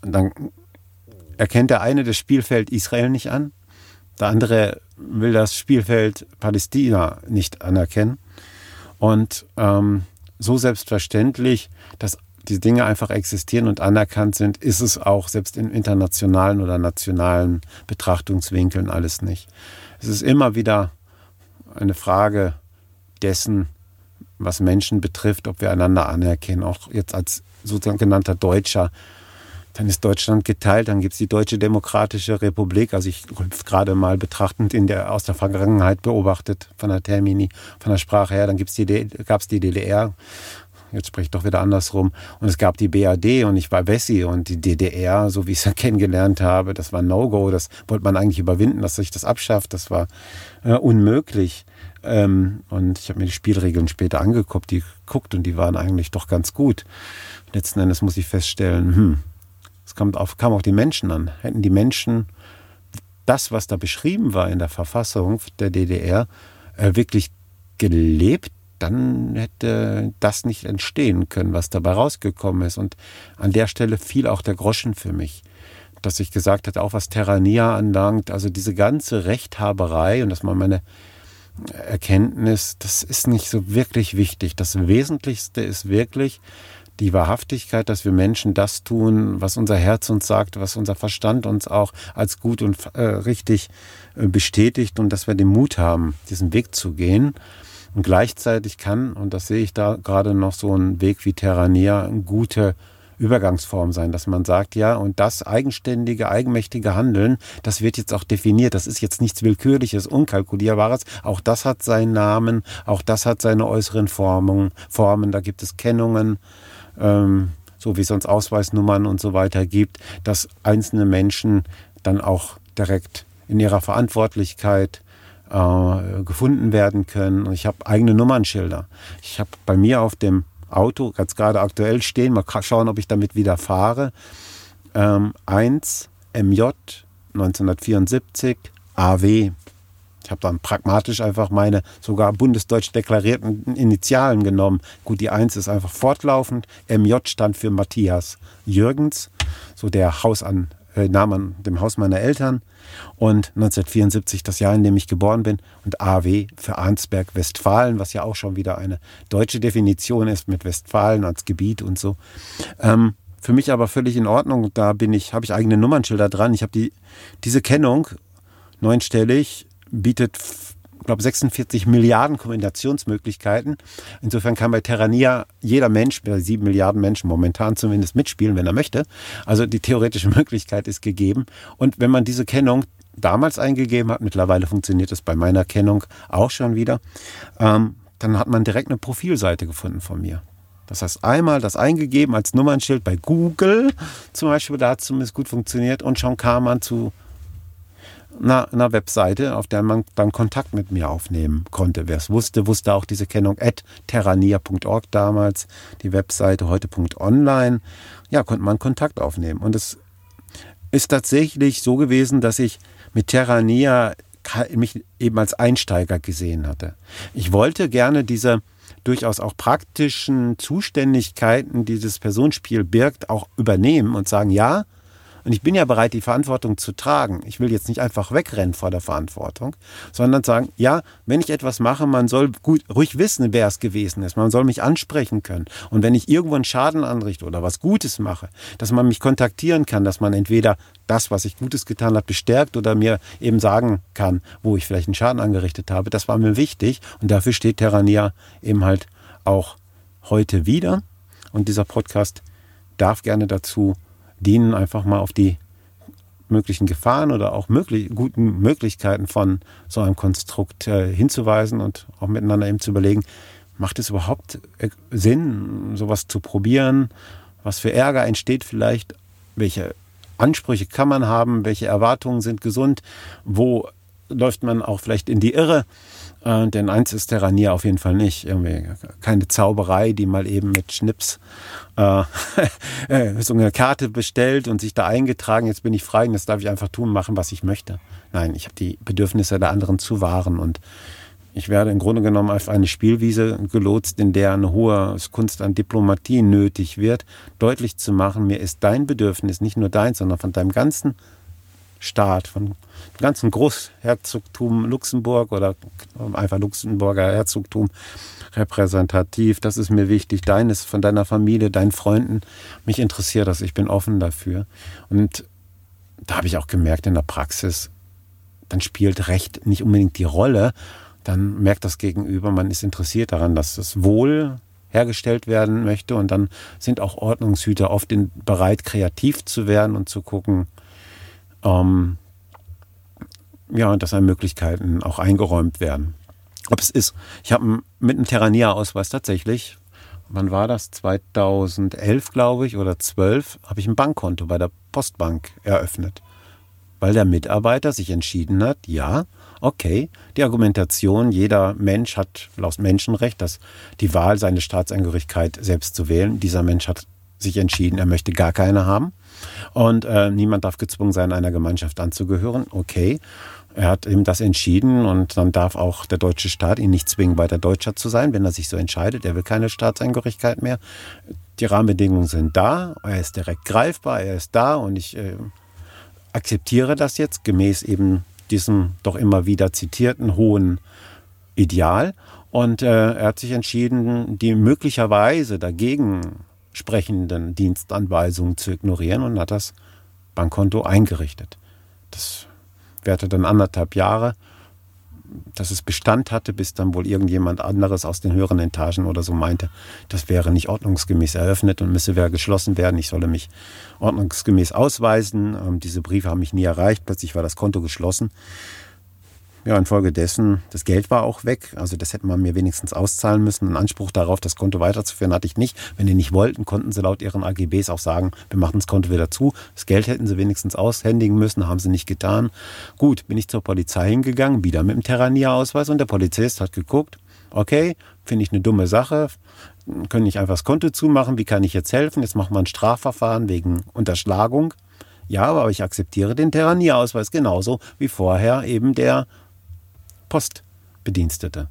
Und dann erkennt der eine das Spielfeld Israel nicht an, der andere will das Spielfeld Palästina nicht anerkennen. Und ähm, so selbstverständlich, dass die Dinge einfach existieren und anerkannt sind, ist es auch selbst in internationalen oder nationalen Betrachtungswinkeln alles nicht. Es ist immer wieder eine Frage dessen, was Menschen betrifft, ob wir einander anerkennen. Auch jetzt als sozusagen genannter Deutscher. Dann ist Deutschland geteilt, dann gibt es die Deutsche Demokratische Republik. Also ich gerade mal betrachtend in der, aus der Vergangenheit beobachtet von der Termini, von der Sprache her, dann gab es die DDR jetzt spricht doch wieder andersrum. Und es gab die BAD und ich war Wessi und die DDR, so wie ich es kennengelernt habe, das war No-Go. Das wollte man eigentlich überwinden, dass sich das abschafft. Das war äh, unmöglich. Ähm, und ich habe mir die Spielregeln später angeguckt, die guckt und die waren eigentlich doch ganz gut. Letzten Endes muss ich feststellen, hm, es kam auf, kam auf die Menschen an. Hätten die Menschen das, was da beschrieben war in der Verfassung der DDR, äh, wirklich gelebt, dann hätte das nicht entstehen können, was dabei rausgekommen ist. Und an der Stelle fiel auch der Groschen für mich, dass ich gesagt hatte, auch was Terrania anlangt, also diese ganze Rechthaberei und das war meine Erkenntnis, das ist nicht so wirklich wichtig. Das Wesentlichste ist wirklich die Wahrhaftigkeit, dass wir Menschen das tun, was unser Herz uns sagt, was unser Verstand uns auch als gut und äh, richtig äh, bestätigt und dass wir den Mut haben, diesen Weg zu gehen. Und gleichzeitig kann, und das sehe ich da gerade noch so ein Weg wie Terrania, eine gute Übergangsform sein, dass man sagt, ja, und das eigenständige, eigenmächtige Handeln, das wird jetzt auch definiert. Das ist jetzt nichts Willkürliches, Unkalkulierbares. Auch das hat seinen Namen, auch das hat seine äußeren Formen. Formen. Da gibt es Kennungen, ähm, so wie es uns Ausweisnummern und so weiter gibt, dass einzelne Menschen dann auch direkt in ihrer Verantwortlichkeit äh, gefunden werden können. Ich habe eigene Nummernschilder. Ich habe bei mir auf dem Auto ganz gerade aktuell stehen, mal schauen, ob ich damit wieder fahre. Ähm, 1 MJ 1974 AW. Ich habe dann pragmatisch einfach meine sogar bundesdeutsch deklarierten Initialen genommen. Gut, die 1 ist einfach fortlaufend. MJ stand für Matthias Jürgens, so der Haus äh, Name an dem Haus meiner Eltern und 1974 das Jahr, in dem ich geboren bin und AW für Arnsberg Westfalen, was ja auch schon wieder eine deutsche Definition ist mit Westfalen als Gebiet und so. Ähm, für mich aber völlig in Ordnung. Da bin ich, habe ich eigene Nummernschilder dran. Ich habe die diese Kennung neunstellig bietet glaube 46 Milliarden Kombinationsmöglichkeiten. Insofern kann bei Terrania jeder Mensch, bei sieben Milliarden Menschen momentan zumindest mitspielen, wenn er möchte. Also die theoretische Möglichkeit ist gegeben. Und wenn man diese Kennung damals eingegeben hat, mittlerweile funktioniert es bei meiner Kennung auch schon wieder, ähm, dann hat man direkt eine Profilseite gefunden von mir. Das heißt, einmal das eingegeben als Nummernschild bei Google zum Beispiel, da hat es zumindest gut funktioniert und schon kam man zu einer, einer Webseite, auf der man dann Kontakt mit mir aufnehmen konnte. Wer es wusste, wusste auch diese Kennung at terrania.org damals, die Webseite heute.online. Ja, konnte man Kontakt aufnehmen. Und es ist tatsächlich so gewesen, dass ich mit Terrania mich eben als Einsteiger gesehen hatte. Ich wollte gerne diese durchaus auch praktischen Zuständigkeiten, die dieses Personenspiel birgt, auch übernehmen und sagen, ja, und ich bin ja bereit, die Verantwortung zu tragen. Ich will jetzt nicht einfach wegrennen vor der Verantwortung, sondern sagen, ja, wenn ich etwas mache, man soll gut, ruhig wissen, wer es gewesen ist. Man soll mich ansprechen können. Und wenn ich irgendwo einen Schaden anrichte oder was Gutes mache, dass man mich kontaktieren kann, dass man entweder das, was ich Gutes getan habe, bestärkt oder mir eben sagen kann, wo ich vielleicht einen Schaden angerichtet habe. Das war mir wichtig. Und dafür steht Terrania eben halt auch heute wieder. Und dieser Podcast darf gerne dazu dienen, einfach mal auf die möglichen Gefahren oder auch möglich, guten Möglichkeiten von so einem Konstrukt äh, hinzuweisen und auch miteinander eben zu überlegen, macht es überhaupt äh, Sinn, sowas zu probieren? Was für Ärger entsteht vielleicht? Welche Ansprüche kann man haben? Welche Erwartungen sind gesund? Wo läuft man auch vielleicht in die Irre? Äh, denn eins ist Terranier auf jeden Fall nicht. Irgendwie keine Zauberei, die mal eben mit Schnips äh, äh, so eine Karte bestellt und sich da eingetragen, jetzt bin ich frei und jetzt darf ich einfach tun, machen, was ich möchte. Nein, ich habe die Bedürfnisse der anderen zu wahren und ich werde im Grunde genommen auf eine Spielwiese gelotst, in der eine hohe Kunst an Diplomatie nötig wird, deutlich zu machen, mir ist dein Bedürfnis nicht nur dein, sondern von deinem ganzen Staat, von dem ganzen Großherzogtum Luxemburg oder einfach Luxemburger Herzogtum repräsentativ. Das ist mir wichtig. Deines, von deiner Familie, deinen Freunden. Mich interessiert das. Ich bin offen dafür. Und da habe ich auch gemerkt in der Praxis, dann spielt Recht nicht unbedingt die Rolle. Dann merkt das Gegenüber, man ist interessiert daran, dass das Wohl hergestellt werden möchte. Und dann sind auch Ordnungshüter oft bereit, kreativ zu werden und zu gucken, ähm, ja, dass einem Möglichkeiten auch eingeräumt werden. Ob es ist, ich habe mit einem Terrania-Ausweis tatsächlich, wann war das? 2011, glaube ich, oder 12, habe ich ein Bankkonto bei der Postbank eröffnet. Weil der Mitarbeiter sich entschieden hat, ja, okay, die Argumentation, jeder Mensch hat laut Menschenrecht dass die Wahl, seine Staatsangehörigkeit selbst zu wählen. Dieser Mensch hat sich entschieden, er möchte gar keine haben. Und äh, niemand darf gezwungen sein, einer Gemeinschaft anzugehören. Okay. Er hat eben das entschieden und dann darf auch der deutsche Staat ihn nicht zwingen, weiter Deutscher zu sein, wenn er sich so entscheidet. Er will keine Staatsangehörigkeit mehr. Die Rahmenbedingungen sind da, er ist direkt greifbar, er ist da und ich äh, akzeptiere das jetzt gemäß eben diesem doch immer wieder zitierten hohen Ideal. Und äh, er hat sich entschieden, die möglicherweise dagegen sprechenden Dienstanweisungen zu ignorieren und hat das Bankkonto eingerichtet. Das währte dann anderthalb Jahre, dass es Bestand hatte, bis dann wohl irgendjemand anderes aus den höheren Etagen oder so meinte, das wäre nicht ordnungsgemäß eröffnet und müsse wieder geschlossen werden. Ich solle mich ordnungsgemäß ausweisen. Ähm, diese Briefe haben mich nie erreicht. Plötzlich war das Konto geschlossen. Ja, infolgedessen, das Geld war auch weg. Also das hätte man mir wenigstens auszahlen müssen. Einen Anspruch darauf, das Konto weiterzuführen, hatte ich nicht. Wenn die nicht wollten, konnten sie laut ihren AGBs auch sagen, wir machen das Konto wieder zu. Das Geld hätten sie wenigstens aushändigen müssen, haben sie nicht getan. Gut, bin ich zur Polizei hingegangen, wieder mit dem Terrania-Ausweis und der Polizist hat geguckt, okay, finde ich eine dumme Sache, können nicht einfach das Konto zumachen, wie kann ich jetzt helfen? Jetzt machen wir ein Strafverfahren wegen Unterschlagung. Ja, aber ich akzeptiere den Terrania-Ausweis genauso wie vorher eben der Postbedienstete.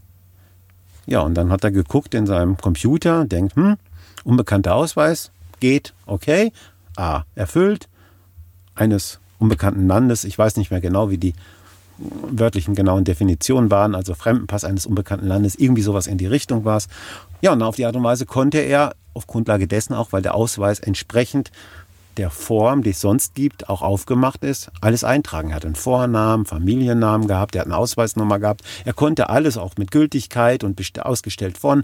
Ja, und dann hat er geguckt in seinem Computer, denkt, hm, unbekannter Ausweis, geht, okay, A, erfüllt, eines unbekannten Landes, ich weiß nicht mehr genau, wie die wörtlichen genauen Definitionen waren, also Fremdenpass eines unbekannten Landes, irgendwie sowas in die Richtung war es. Ja, und auf die Art und Weise konnte er auf Grundlage dessen auch, weil der Ausweis entsprechend der Form, die es sonst gibt, auch aufgemacht ist, alles eintragen. Er hat einen Vornamen, Familiennamen gehabt, er hat eine Ausweisnummer gehabt. Er konnte alles auch mit Gültigkeit und ausgestellt von.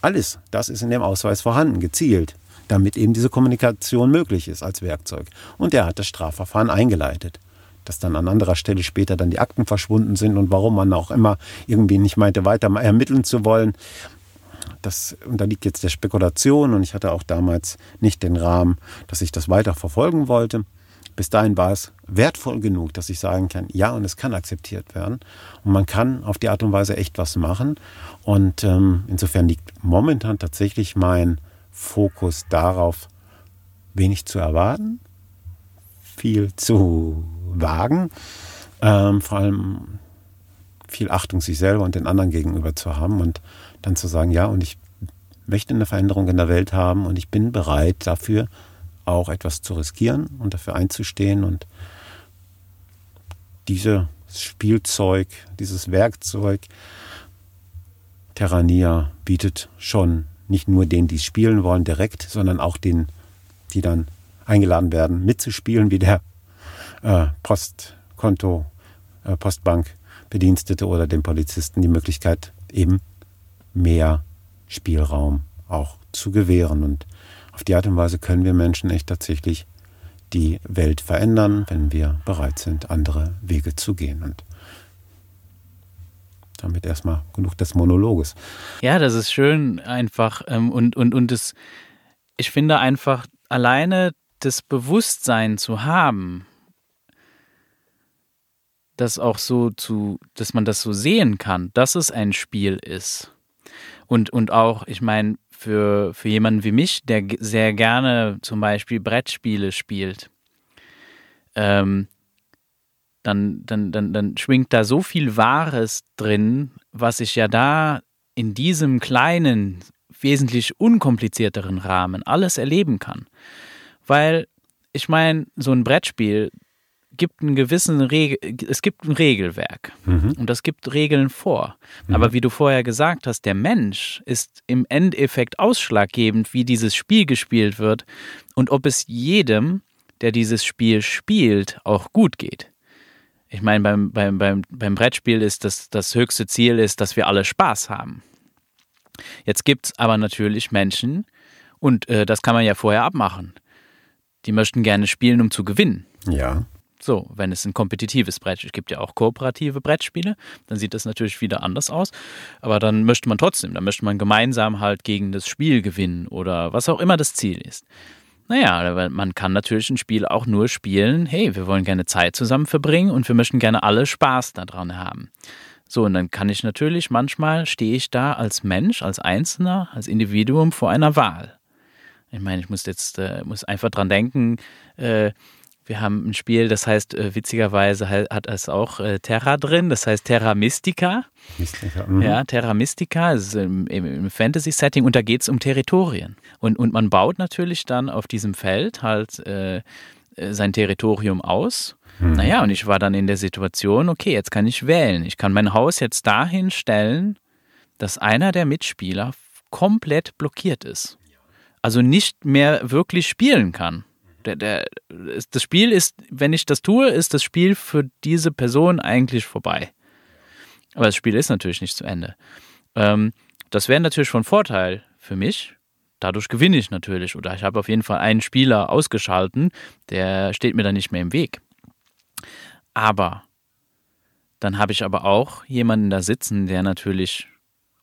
Alles, das ist in dem Ausweis vorhanden, gezielt, damit eben diese Kommunikation möglich ist als Werkzeug. Und er hat das Strafverfahren eingeleitet. Dass dann an anderer Stelle später dann die Akten verschwunden sind und warum man auch immer irgendwie nicht meinte, weiter ermitteln zu wollen, das unterliegt jetzt der Spekulation und ich hatte auch damals nicht den Rahmen, dass ich das weiter verfolgen wollte. bis dahin war es wertvoll genug, dass ich sagen kann, ja, und es kann akzeptiert werden. Und man kann auf die Art und Weise echt was machen. Und ähm, insofern liegt momentan tatsächlich mein Fokus darauf, wenig zu erwarten, viel zu wagen, ähm, vor allem viel Achtung sich selber und den anderen gegenüber zu haben und dann zu sagen, ja, und ich möchte eine Veränderung in der Welt haben und ich bin bereit dafür auch etwas zu riskieren und dafür einzustehen und dieses Spielzeug, dieses Werkzeug Terrania bietet schon nicht nur denen, die spielen wollen, direkt, sondern auch denen, die dann eingeladen werden, mitzuspielen, wie der äh, Postkonto, äh, Postbankbedienstete oder dem Polizisten die Möglichkeit, eben mehr Spielraum auch zu gewähren. Und auf die Art und Weise können wir Menschen echt tatsächlich die Welt verändern, wenn wir bereit sind, andere Wege zu gehen. Und damit erstmal genug des Monologes. Ja, das ist schön einfach. Ähm, und, und, und das, ich finde einfach, alleine das Bewusstsein zu haben, das auch so zu, dass man das so sehen kann, dass es ein Spiel ist. Und, und auch, ich meine, für, für jemanden wie mich, der sehr gerne zum Beispiel Brettspiele spielt, ähm, dann, dann, dann, dann schwingt da so viel Wahres drin, was ich ja da in diesem kleinen, wesentlich unkomplizierteren Rahmen alles erleben kann. Weil, ich meine, so ein Brettspiel, gibt einen gewissen Regel, es gibt ein Regelwerk mhm. und das gibt Regeln vor. Mhm. Aber wie du vorher gesagt hast, der Mensch ist im Endeffekt ausschlaggebend, wie dieses Spiel gespielt wird und ob es jedem, der dieses Spiel spielt, auch gut geht. Ich meine, beim, beim, beim, beim Brettspiel ist das, das höchste Ziel ist, dass wir alle Spaß haben. Jetzt gibt es aber natürlich Menschen, und äh, das kann man ja vorher abmachen, die möchten gerne spielen, um zu gewinnen. Ja. So, wenn es ein kompetitives Brettspiel gibt, ja auch kooperative Brettspiele, dann sieht das natürlich wieder anders aus. Aber dann möchte man trotzdem, dann möchte man gemeinsam halt gegen das Spiel gewinnen oder was auch immer das Ziel ist. Naja, man kann natürlich ein Spiel auch nur spielen, hey, wir wollen gerne Zeit zusammen verbringen und wir möchten gerne alle Spaß daran haben. So, und dann kann ich natürlich, manchmal stehe ich da als Mensch, als Einzelner, als Individuum vor einer Wahl. Ich meine, ich muss jetzt, äh, muss einfach dran denken, äh, wir haben ein Spiel, das heißt, äh, witzigerweise hat es auch äh, Terra drin, das heißt Terra Mystica. Mystica mhm. Ja, Terra Mystica ist im, im Fantasy-Setting und da geht es um Territorien. Und, und man baut natürlich dann auf diesem Feld halt äh, äh, sein Territorium aus. Mhm. Naja, und ich war dann in der Situation, okay, jetzt kann ich wählen. Ich kann mein Haus jetzt dahin stellen, dass einer der Mitspieler komplett blockiert ist. Also nicht mehr wirklich spielen kann. Der, der, das Spiel ist, wenn ich das tue, ist das Spiel für diese Person eigentlich vorbei. Aber das Spiel ist natürlich nicht zu Ende. Ähm, das wäre natürlich von Vorteil für mich. Dadurch gewinne ich natürlich. Oder ich habe auf jeden Fall einen Spieler ausgeschalten, der steht mir dann nicht mehr im Weg. Aber dann habe ich aber auch jemanden da sitzen, der natürlich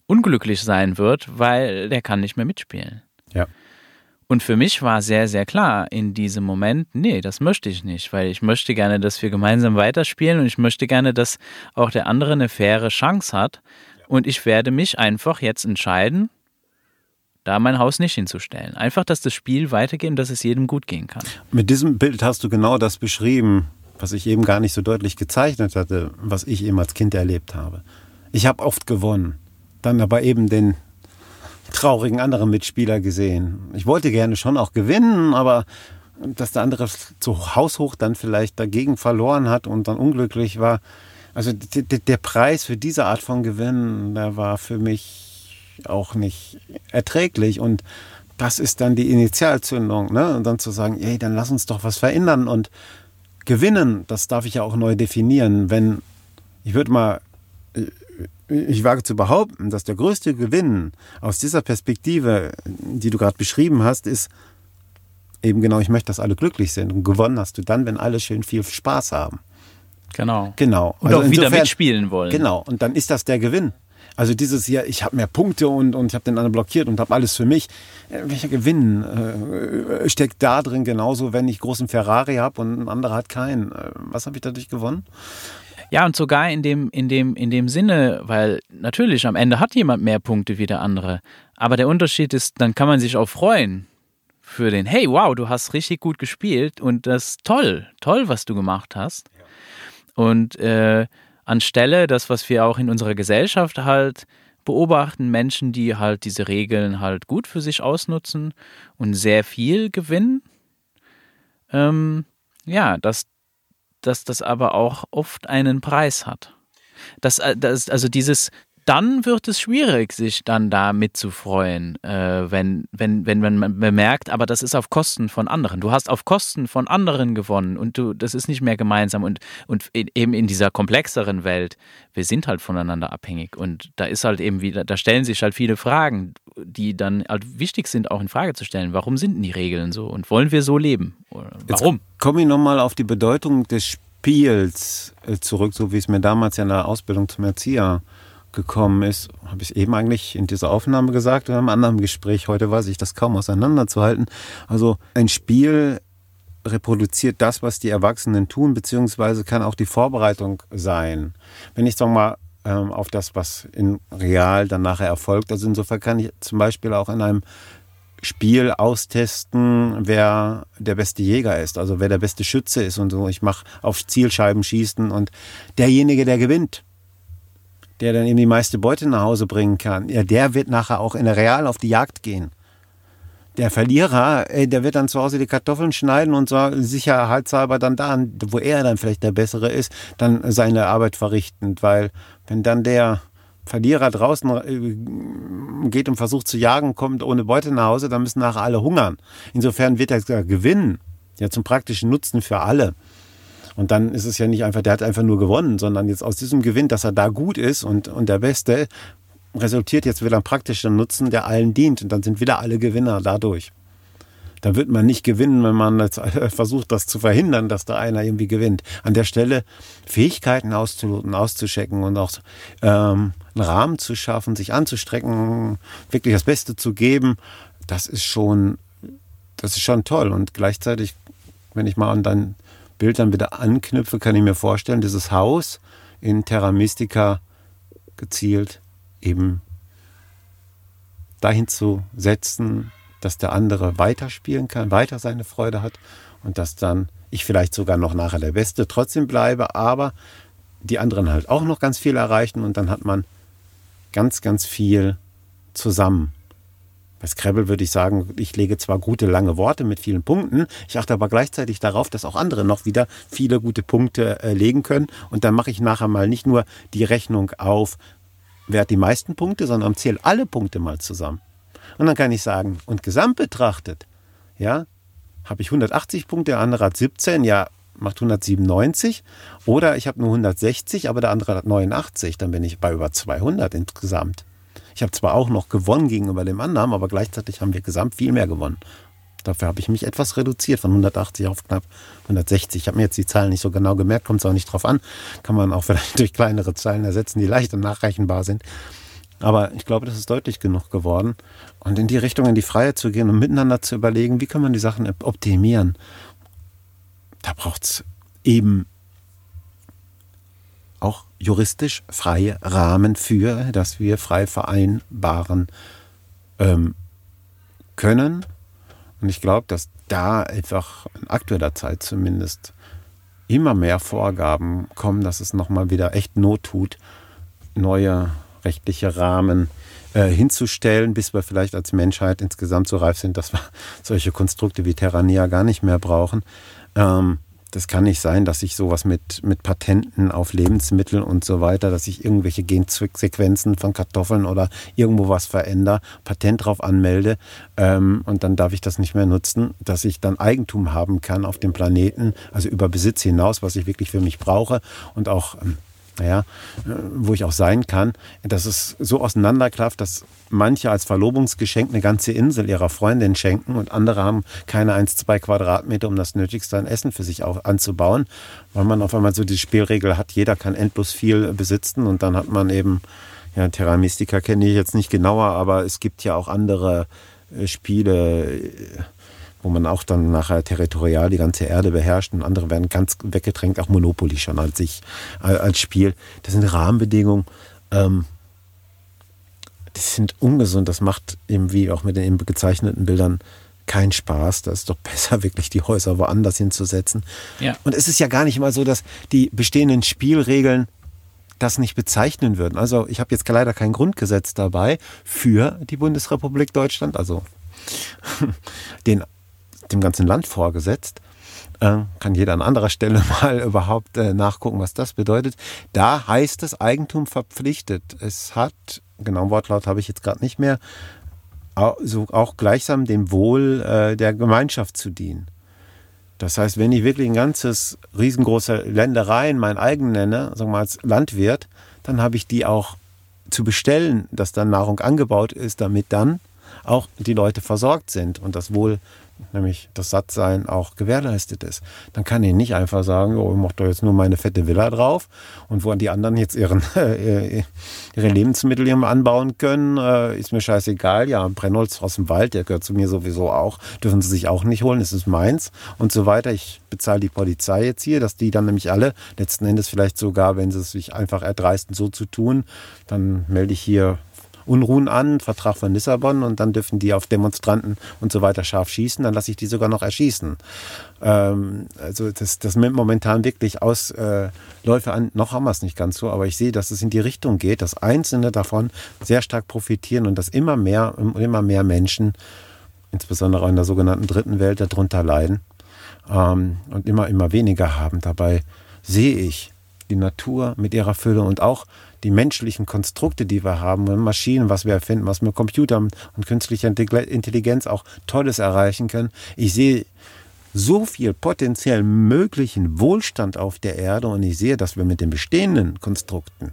unglücklich sein wird, weil der kann nicht mehr mitspielen. Ja. Und für mich war sehr, sehr klar in diesem Moment, nee, das möchte ich nicht, weil ich möchte gerne, dass wir gemeinsam weiterspielen und ich möchte gerne, dass auch der andere eine faire Chance hat. Und ich werde mich einfach jetzt entscheiden, da mein Haus nicht hinzustellen. Einfach, dass das Spiel weitergeht und dass es jedem gut gehen kann. Mit diesem Bild hast du genau das beschrieben, was ich eben gar nicht so deutlich gezeichnet hatte, was ich eben als Kind erlebt habe. Ich habe oft gewonnen, dann aber eben den traurigen anderen Mitspieler gesehen. Ich wollte gerne schon auch gewinnen, aber dass der andere zu haushoch dann vielleicht dagegen verloren hat und dann unglücklich war. Also der Preis für diese Art von Gewinn, der war für mich auch nicht erträglich und das ist dann die Initialzündung, ne? Und dann zu sagen, ey, dann lass uns doch was verändern und gewinnen, das darf ich ja auch neu definieren. Wenn, ich würde mal ich wage zu behaupten, dass der größte Gewinn aus dieser Perspektive, die du gerade beschrieben hast, ist eben genau, ich möchte, dass alle glücklich sind. Und gewonnen hast du dann, wenn alle schön viel Spaß haben. Genau. Genau. Und also auch wieder mitspielen wollen. Genau. Und dann ist das der Gewinn. Also dieses hier, ich habe mehr Punkte und, und ich habe den anderen blockiert und habe alles für mich. Äh, welcher Gewinn äh, steckt da drin genauso, wenn ich großen Ferrari habe und ein anderer hat keinen? Äh, was habe ich dadurch gewonnen? Ja, und sogar in dem, in dem, in dem Sinne, weil natürlich am Ende hat jemand mehr Punkte wie der andere. Aber der Unterschied ist, dann kann man sich auch freuen für den, hey, wow, du hast richtig gut gespielt und das ist toll, toll, was du gemacht hast. Und äh, anstelle das, was wir auch in unserer Gesellschaft halt beobachten, Menschen, die halt diese Regeln halt gut für sich ausnutzen und sehr viel gewinnen. Ähm, ja, dass dass das aber auch oft einen Preis hat. Das, äh, das, also dieses, dann wird es schwierig, sich dann da mitzufreuen, äh, wenn, wenn, wenn man bemerkt, aber das ist auf Kosten von anderen. Du hast auf Kosten von anderen gewonnen und du, das ist nicht mehr gemeinsam und, und eben in dieser komplexeren Welt, wir sind halt voneinander abhängig und da ist halt eben wieder, da stellen sich halt viele Fragen, die dann halt wichtig sind, auch in Frage zu stellen. Warum sind denn die Regeln so und wollen wir so leben? Warum? Jetzt komme ich nochmal auf die Bedeutung des Spiels äh, zurück, so wie es mir damals ja in der Ausbildung zum Erzieher gekommen ist, habe ich eben eigentlich in dieser Aufnahme gesagt oder im anderen Gespräch. Heute weiß ich das kaum auseinanderzuhalten. Also ein Spiel reproduziert das, was die Erwachsenen tun, beziehungsweise kann auch die Vorbereitung sein. Wenn ich sag mal ähm, auf das, was in real dann nachher erfolgt, also insofern kann ich zum Beispiel auch in einem Spiel austesten, wer der beste Jäger ist, also wer der beste Schütze ist und so. Ich mache auf Zielscheiben schießen und derjenige, der gewinnt, der dann eben die meiste Beute nach Hause bringen kann, ja, der wird nachher auch in der Real auf die Jagd gehen. Der Verlierer, der wird dann zu Hause die Kartoffeln schneiden und so sicherheitshalber dann da, wo er dann vielleicht der Bessere ist, dann seine Arbeit verrichten. Weil wenn dann der Verlierer draußen äh, geht und versucht zu jagen, kommt ohne Beute nach Hause, dann müssen nachher alle hungern. Insofern wird der Gewinn ja zum praktischen Nutzen für alle. Und dann ist es ja nicht einfach, der hat einfach nur gewonnen, sondern jetzt aus diesem Gewinn, dass er da gut ist und, und der Beste, resultiert jetzt wieder ein praktischer Nutzen, der allen dient. Und dann sind wieder alle Gewinner dadurch. Da wird man nicht gewinnen, wenn man versucht, das zu verhindern, dass da einer irgendwie gewinnt. An der Stelle Fähigkeiten auszuloten, auszuschecken und auch ähm, einen Rahmen zu schaffen, sich anzustrecken, wirklich das Beste zu geben, das ist schon, das ist schon toll. Und gleichzeitig, wenn ich mal an dein Bild dann wieder anknüpfe, kann ich mir vorstellen, dieses Haus in Terra Mystica gezielt eben dahin zu setzen, dass der andere weiterspielen kann, weiter seine Freude hat und dass dann ich vielleicht sogar noch nachher der Beste trotzdem bleibe, aber die anderen halt auch noch ganz viel erreichen und dann hat man ganz, ganz viel zusammen. Bei Scrabble würde ich sagen, ich lege zwar gute lange Worte mit vielen Punkten, ich achte aber gleichzeitig darauf, dass auch andere noch wieder viele gute Punkte äh, legen können. Und dann mache ich nachher mal nicht nur die Rechnung auf, wer hat die meisten Punkte, sondern zähle alle Punkte mal zusammen. Und dann kann ich sagen, und gesamt betrachtet, ja, habe ich 180 Punkte, der andere hat 17, ja, macht 197. Oder ich habe nur 160, aber der andere hat 89, dann bin ich bei über 200 insgesamt. Ich habe zwar auch noch gewonnen gegenüber dem anderen, aber gleichzeitig haben wir gesamt viel mehr gewonnen. Dafür habe ich mich etwas reduziert von 180 auf knapp 160. Ich habe mir jetzt die Zahlen nicht so genau gemerkt, kommt es auch nicht drauf an. Kann man auch vielleicht durch kleinere Zahlen ersetzen, die leichter nachrechenbar sind. Aber ich glaube, das ist deutlich genug geworden. Und in die Richtung, in die Freiheit zu gehen und miteinander zu überlegen, wie kann man die Sachen optimieren. Da braucht es eben auch juristisch freie Rahmen für, dass wir frei vereinbaren ähm, können. Und ich glaube, dass da einfach in aktueller Zeit zumindest immer mehr Vorgaben kommen, dass es nochmal wieder echt Not tut, neue rechtliche Rahmen äh, hinzustellen, bis wir vielleicht als Menschheit insgesamt so reif sind, dass wir solche Konstrukte wie Terrania gar nicht mehr brauchen. Ähm, das kann nicht sein, dass ich sowas mit, mit Patenten auf Lebensmittel und so weiter, dass ich irgendwelche Gensequenzen von Kartoffeln oder irgendwo was verändere, Patent drauf anmelde ähm, und dann darf ich das nicht mehr nutzen, dass ich dann Eigentum haben kann auf dem Planeten, also über Besitz hinaus, was ich wirklich für mich brauche und auch ähm, äh, wo ich auch sein kann, dass es so auseinanderklafft, dass manche als Verlobungsgeschenk eine ganze Insel ihrer Freundin schenken und andere haben keine 1, 2 Quadratmeter, um das Nötigste an Essen für sich auch anzubauen, weil man auf einmal so die Spielregel hat, jeder kann endlos viel besitzen und dann hat man eben Ja, Terra Mystica kenne ich jetzt nicht genauer, aber es gibt ja auch andere äh, Spiele, äh, wo man auch dann nachher territorial die ganze Erde beherrscht und andere werden ganz weggedrängt, auch Monopoly schon als sich als Spiel. Das sind Rahmenbedingungen. Ähm, das sind ungesund. Das macht eben wie auch mit den eben gezeichneten Bildern keinen Spaß. Da ist doch besser, wirklich die Häuser woanders hinzusetzen. Ja. Und es ist ja gar nicht mal so, dass die bestehenden Spielregeln das nicht bezeichnen würden. Also ich habe jetzt leider kein Grundgesetz dabei für die Bundesrepublik Deutschland, also den, dem ganzen Land vorgesetzt. Äh, kann jeder an anderer Stelle mal überhaupt äh, nachgucken, was das bedeutet. Da heißt es Eigentum verpflichtet. Es hat, genau Wortlaut habe ich jetzt gerade nicht mehr, so auch gleichsam dem Wohl äh, der Gemeinschaft zu dienen. Das heißt, wenn ich wirklich ein ganzes riesengroße Ländereien mein eigen nenne, sagen wir mal als Landwirt, dann habe ich die auch zu bestellen, dass dann Nahrung angebaut ist, damit dann auch die Leute versorgt sind und das Wohl nämlich das Sattsein auch gewährleistet ist. Dann kann ich nicht einfach sagen, oh, ich mache doch jetzt nur meine fette Villa drauf und wo die anderen jetzt ihren, äh, ihre Lebensmittel anbauen können, äh, ist mir scheißegal. Ja, Brennholz aus dem Wald, der gehört zu mir sowieso auch, dürfen sie sich auch nicht holen, es ist meins und so weiter. Ich bezahle die Polizei jetzt hier, dass die dann nämlich alle, letzten Endes vielleicht sogar, wenn sie es sich einfach erdreisten, so zu tun, dann melde ich hier Unruhen an, Vertrag von Lissabon und dann dürfen die auf Demonstranten und so weiter scharf schießen, dann lasse ich die sogar noch erschießen. Ähm, also das, das nimmt momentan wirklich Ausläufe äh, an. Noch haben wir es nicht ganz so, aber ich sehe, dass es in die Richtung geht, dass Einzelne davon sehr stark profitieren und dass immer mehr, immer mehr Menschen, insbesondere in der sogenannten dritten Welt, darunter leiden ähm, und immer, immer weniger haben. Dabei sehe ich die Natur mit ihrer Fülle und auch die menschlichen Konstrukte, die wir haben, Maschinen, was wir erfinden, was mit Computern und künstlicher Intelligenz auch Tolles erreichen können. Ich sehe so viel potenziell möglichen Wohlstand auf der Erde und ich sehe, dass wir mit den bestehenden Konstrukten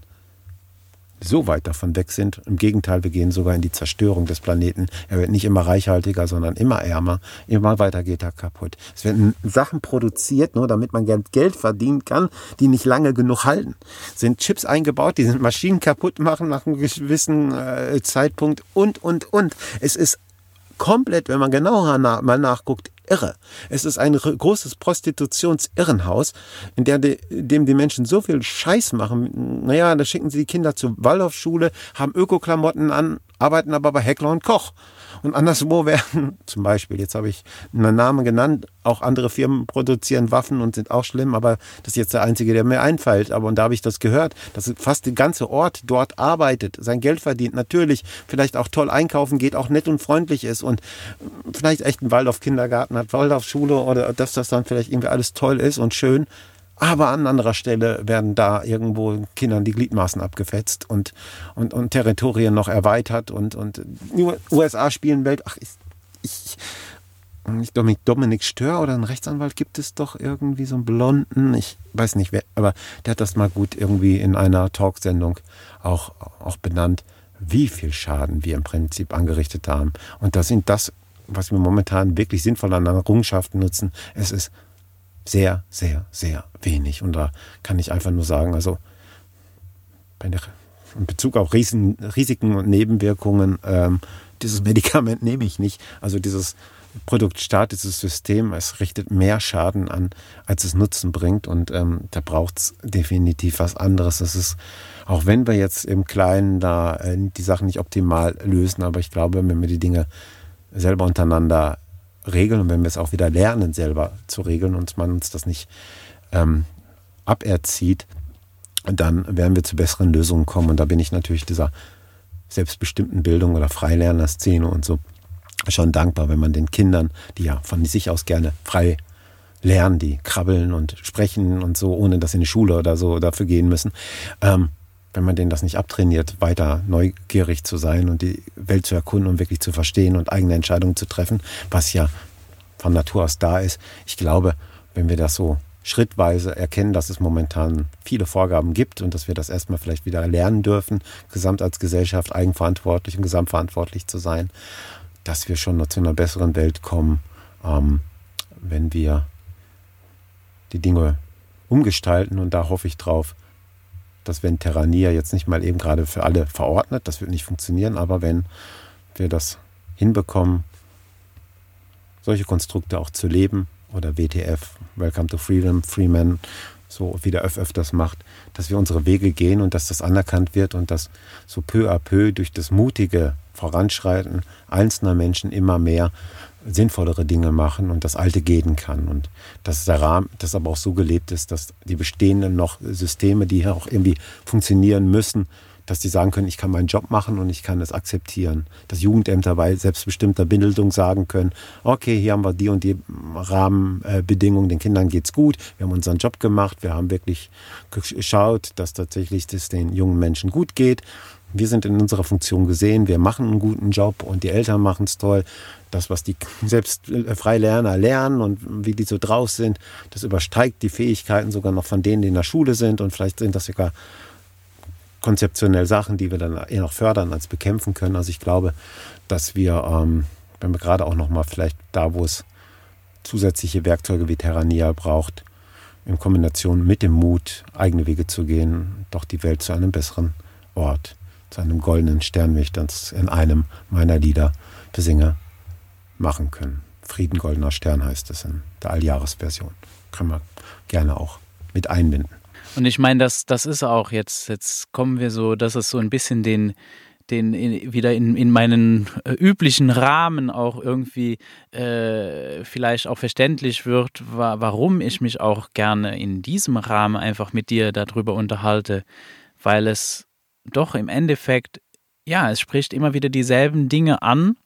so weit davon weg sind. Im Gegenteil, wir gehen sogar in die Zerstörung des Planeten. Er wird nicht immer reichhaltiger, sondern immer ärmer. Immer weiter geht er kaputt. Es werden Sachen produziert, nur damit man Geld verdienen kann, die nicht lange genug halten. Es sind Chips eingebaut, die sind Maschinen kaputt machen nach einem gewissen äh, Zeitpunkt und, und, und. Es ist komplett, wenn man genauer na mal nachguckt, irre. Es ist ein großes Prostitutionsirrenhaus, in der de, dem die Menschen so viel Scheiß machen. Naja, da schicken sie die Kinder zur Waldorfschule, haben Ökoklamotten an, arbeiten aber bei Heckler und Koch. Und anderswo werden, zum Beispiel, jetzt habe ich einen Namen genannt, auch andere Firmen produzieren Waffen und sind auch schlimm, aber das ist jetzt der einzige, der mir einfällt. Aber und da habe ich das gehört, dass fast der ganze Ort dort arbeitet, sein Geld verdient, natürlich vielleicht auch toll einkaufen geht, auch nett und freundlich ist und vielleicht echt einen Waldorf-Kindergarten hat, Waldorf-Schule oder dass das dann vielleicht irgendwie alles toll ist und schön. Aber an anderer Stelle werden da irgendwo Kindern die Gliedmaßen abgefetzt und, und, und Territorien noch erweitert und, und USA spielen Welt. Ach, ich, ich nicht Dominik, Dominik Stör oder ein Rechtsanwalt gibt es doch irgendwie so einen blonden, ich weiß nicht wer, aber der hat das mal gut irgendwie in einer Talksendung auch, auch benannt, wie viel Schaden wir im Prinzip angerichtet haben. Und das sind das, was wir momentan wirklich sinnvoll an Errungenschaften nutzen. Es ist sehr, sehr, sehr wenig. Und da kann ich einfach nur sagen, also in Bezug auf Riesen, Risiken und Nebenwirkungen, ähm, dieses Medikament nehme ich nicht. Also dieses Produktstart, dieses System, es richtet mehr Schaden an, als es Nutzen bringt. Und ähm, da braucht es definitiv was anderes. Das ist, auch wenn wir jetzt im Kleinen da äh, die Sachen nicht optimal lösen, aber ich glaube, wenn wir die Dinge selber untereinander regeln und wenn wir es auch wieder lernen, selber zu regeln und man uns das nicht ähm, aberzieht, dann werden wir zu besseren Lösungen kommen. Und da bin ich natürlich dieser selbstbestimmten Bildung oder Freilerner-Szene und so schon dankbar, wenn man den Kindern, die ja von sich aus gerne frei lernen, die krabbeln und sprechen und so, ohne dass sie in die Schule oder so dafür gehen müssen, ähm, wenn man denen das nicht abtrainiert, weiter neugierig zu sein und die Welt zu erkunden und wirklich zu verstehen und eigene Entscheidungen zu treffen, was ja von Natur aus da ist. Ich glaube, wenn wir das so schrittweise erkennen, dass es momentan viele Vorgaben gibt und dass wir das erstmal vielleicht wieder lernen dürfen, gesamt als Gesellschaft eigenverantwortlich und gesamtverantwortlich zu sein, dass wir schon noch zu einer besseren Welt kommen, ähm, wenn wir die Dinge umgestalten und da hoffe ich drauf, dass wenn Terrania jetzt nicht mal eben gerade für alle verordnet, das wird nicht funktionieren, aber wenn wir das hinbekommen, solche Konstrukte auch zu leben oder WTF, Welcome to Freedom, Freeman, so wie der ÖFF das macht, dass wir unsere Wege gehen und dass das anerkannt wird und dass so peu à peu durch das mutige Voranschreiten einzelner Menschen immer mehr sinnvollere Dinge machen und das Alte gehen kann. Und dass der Rahmen, das aber auch so gelebt ist, dass die bestehenden noch Systeme, die auch irgendwie funktionieren müssen, dass die sagen können, ich kann meinen Job machen und ich kann es akzeptieren. Dass Jugendämter bei selbstbestimmter Bildung sagen können, okay, hier haben wir die und die Rahmenbedingungen, den Kindern geht's gut, wir haben unseren Job gemacht, wir haben wirklich geschaut, dass tatsächlich es den jungen Menschen gut geht. Wir sind in unserer Funktion gesehen, wir machen einen guten Job und die Eltern machen es toll. Das, was die selbst äh, Freilerner lernen und wie die so drauf sind, das übersteigt die Fähigkeiten sogar noch von denen, die in der Schule sind und vielleicht sind das sogar konzeptionell Sachen, die wir dann eher noch fördern als bekämpfen können. Also ich glaube, dass wir, ähm, wenn wir gerade auch noch mal vielleicht da, wo es zusätzliche Werkzeuge wie Terrania braucht, in Kombination mit dem Mut, eigene Wege zu gehen, doch die Welt zu einem besseren Ort, zu einem goldenen Sternweg, das in einem meiner Lieder besinge, machen können. Frieden goldener Stern heißt es in der Alljahresversion. Können wir gerne auch mit einbinden. Und ich meine, das, das ist auch jetzt, jetzt kommen wir so, dass es so ein bisschen den, den in, wieder in, in meinen äh, üblichen Rahmen auch irgendwie äh, vielleicht auch verständlich wird, wa warum ich mich auch gerne in diesem Rahmen einfach mit dir darüber unterhalte, weil es doch im Endeffekt, ja, es spricht immer wieder dieselben Dinge an,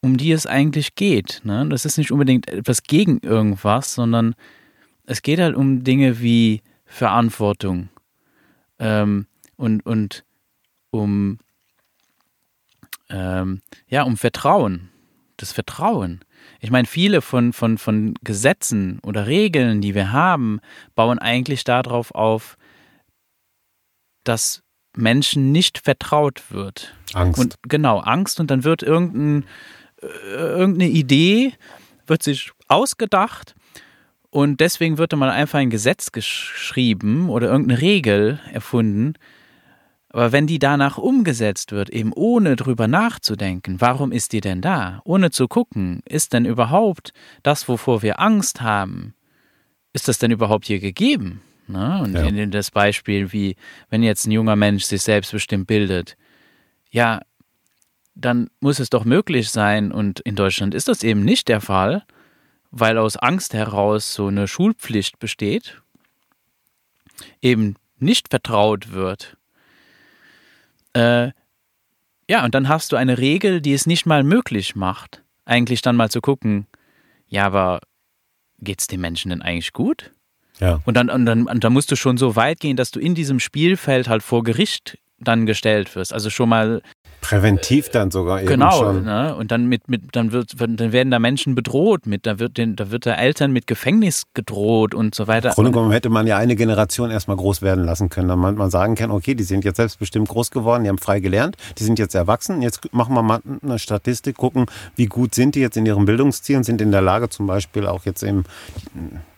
um die es eigentlich geht. Ne? Das ist nicht unbedingt etwas gegen irgendwas, sondern es geht halt um Dinge wie Verantwortung ähm, und, und um, ähm, ja, um Vertrauen. Das Vertrauen. Ich meine, viele von, von, von Gesetzen oder Regeln, die wir haben, bauen eigentlich darauf auf, dass Menschen nicht vertraut wird. Angst. Und genau, Angst und dann wird irgendein, irgendeine Idee, wird sich ausgedacht und deswegen wird mal einfach ein Gesetz geschrieben oder irgendeine Regel erfunden. Aber wenn die danach umgesetzt wird, eben ohne drüber nachzudenken, warum ist die denn da? Ohne zu gucken, ist denn überhaupt das, wovor wir Angst haben, ist das denn überhaupt hier gegeben? Ne? Und ja. in das Beispiel, wie wenn jetzt ein junger Mensch sich selbstbestimmt bildet, ja, dann muss es doch möglich sein, und in Deutschland ist das eben nicht der Fall, weil aus Angst heraus so eine Schulpflicht besteht, eben nicht vertraut wird. Äh, ja, und dann hast du eine Regel, die es nicht mal möglich macht, eigentlich dann mal zu gucken, ja, aber geht es den Menschen denn eigentlich gut? Ja. Und dann, und, dann, und dann musst du schon so weit gehen, dass du in diesem Spielfeld halt vor Gericht dann gestellt wirst. Also schon mal Präventiv dann sogar eben genau, schon. Ne? Und dann mit, mit, dann wird, dann werden da Menschen bedroht mit, da wird den, da wird der Eltern mit Gefängnis gedroht und so weiter. Im Grunde genommen hätte man ja eine Generation erstmal groß werden lassen können, damit man sagen kann, okay, die sind jetzt selbstbestimmt groß geworden, die haben frei gelernt, die sind jetzt erwachsen, jetzt machen wir mal eine Statistik, gucken, wie gut sind die jetzt in ihren Bildungszielen, sind in der Lage zum Beispiel auch jetzt eben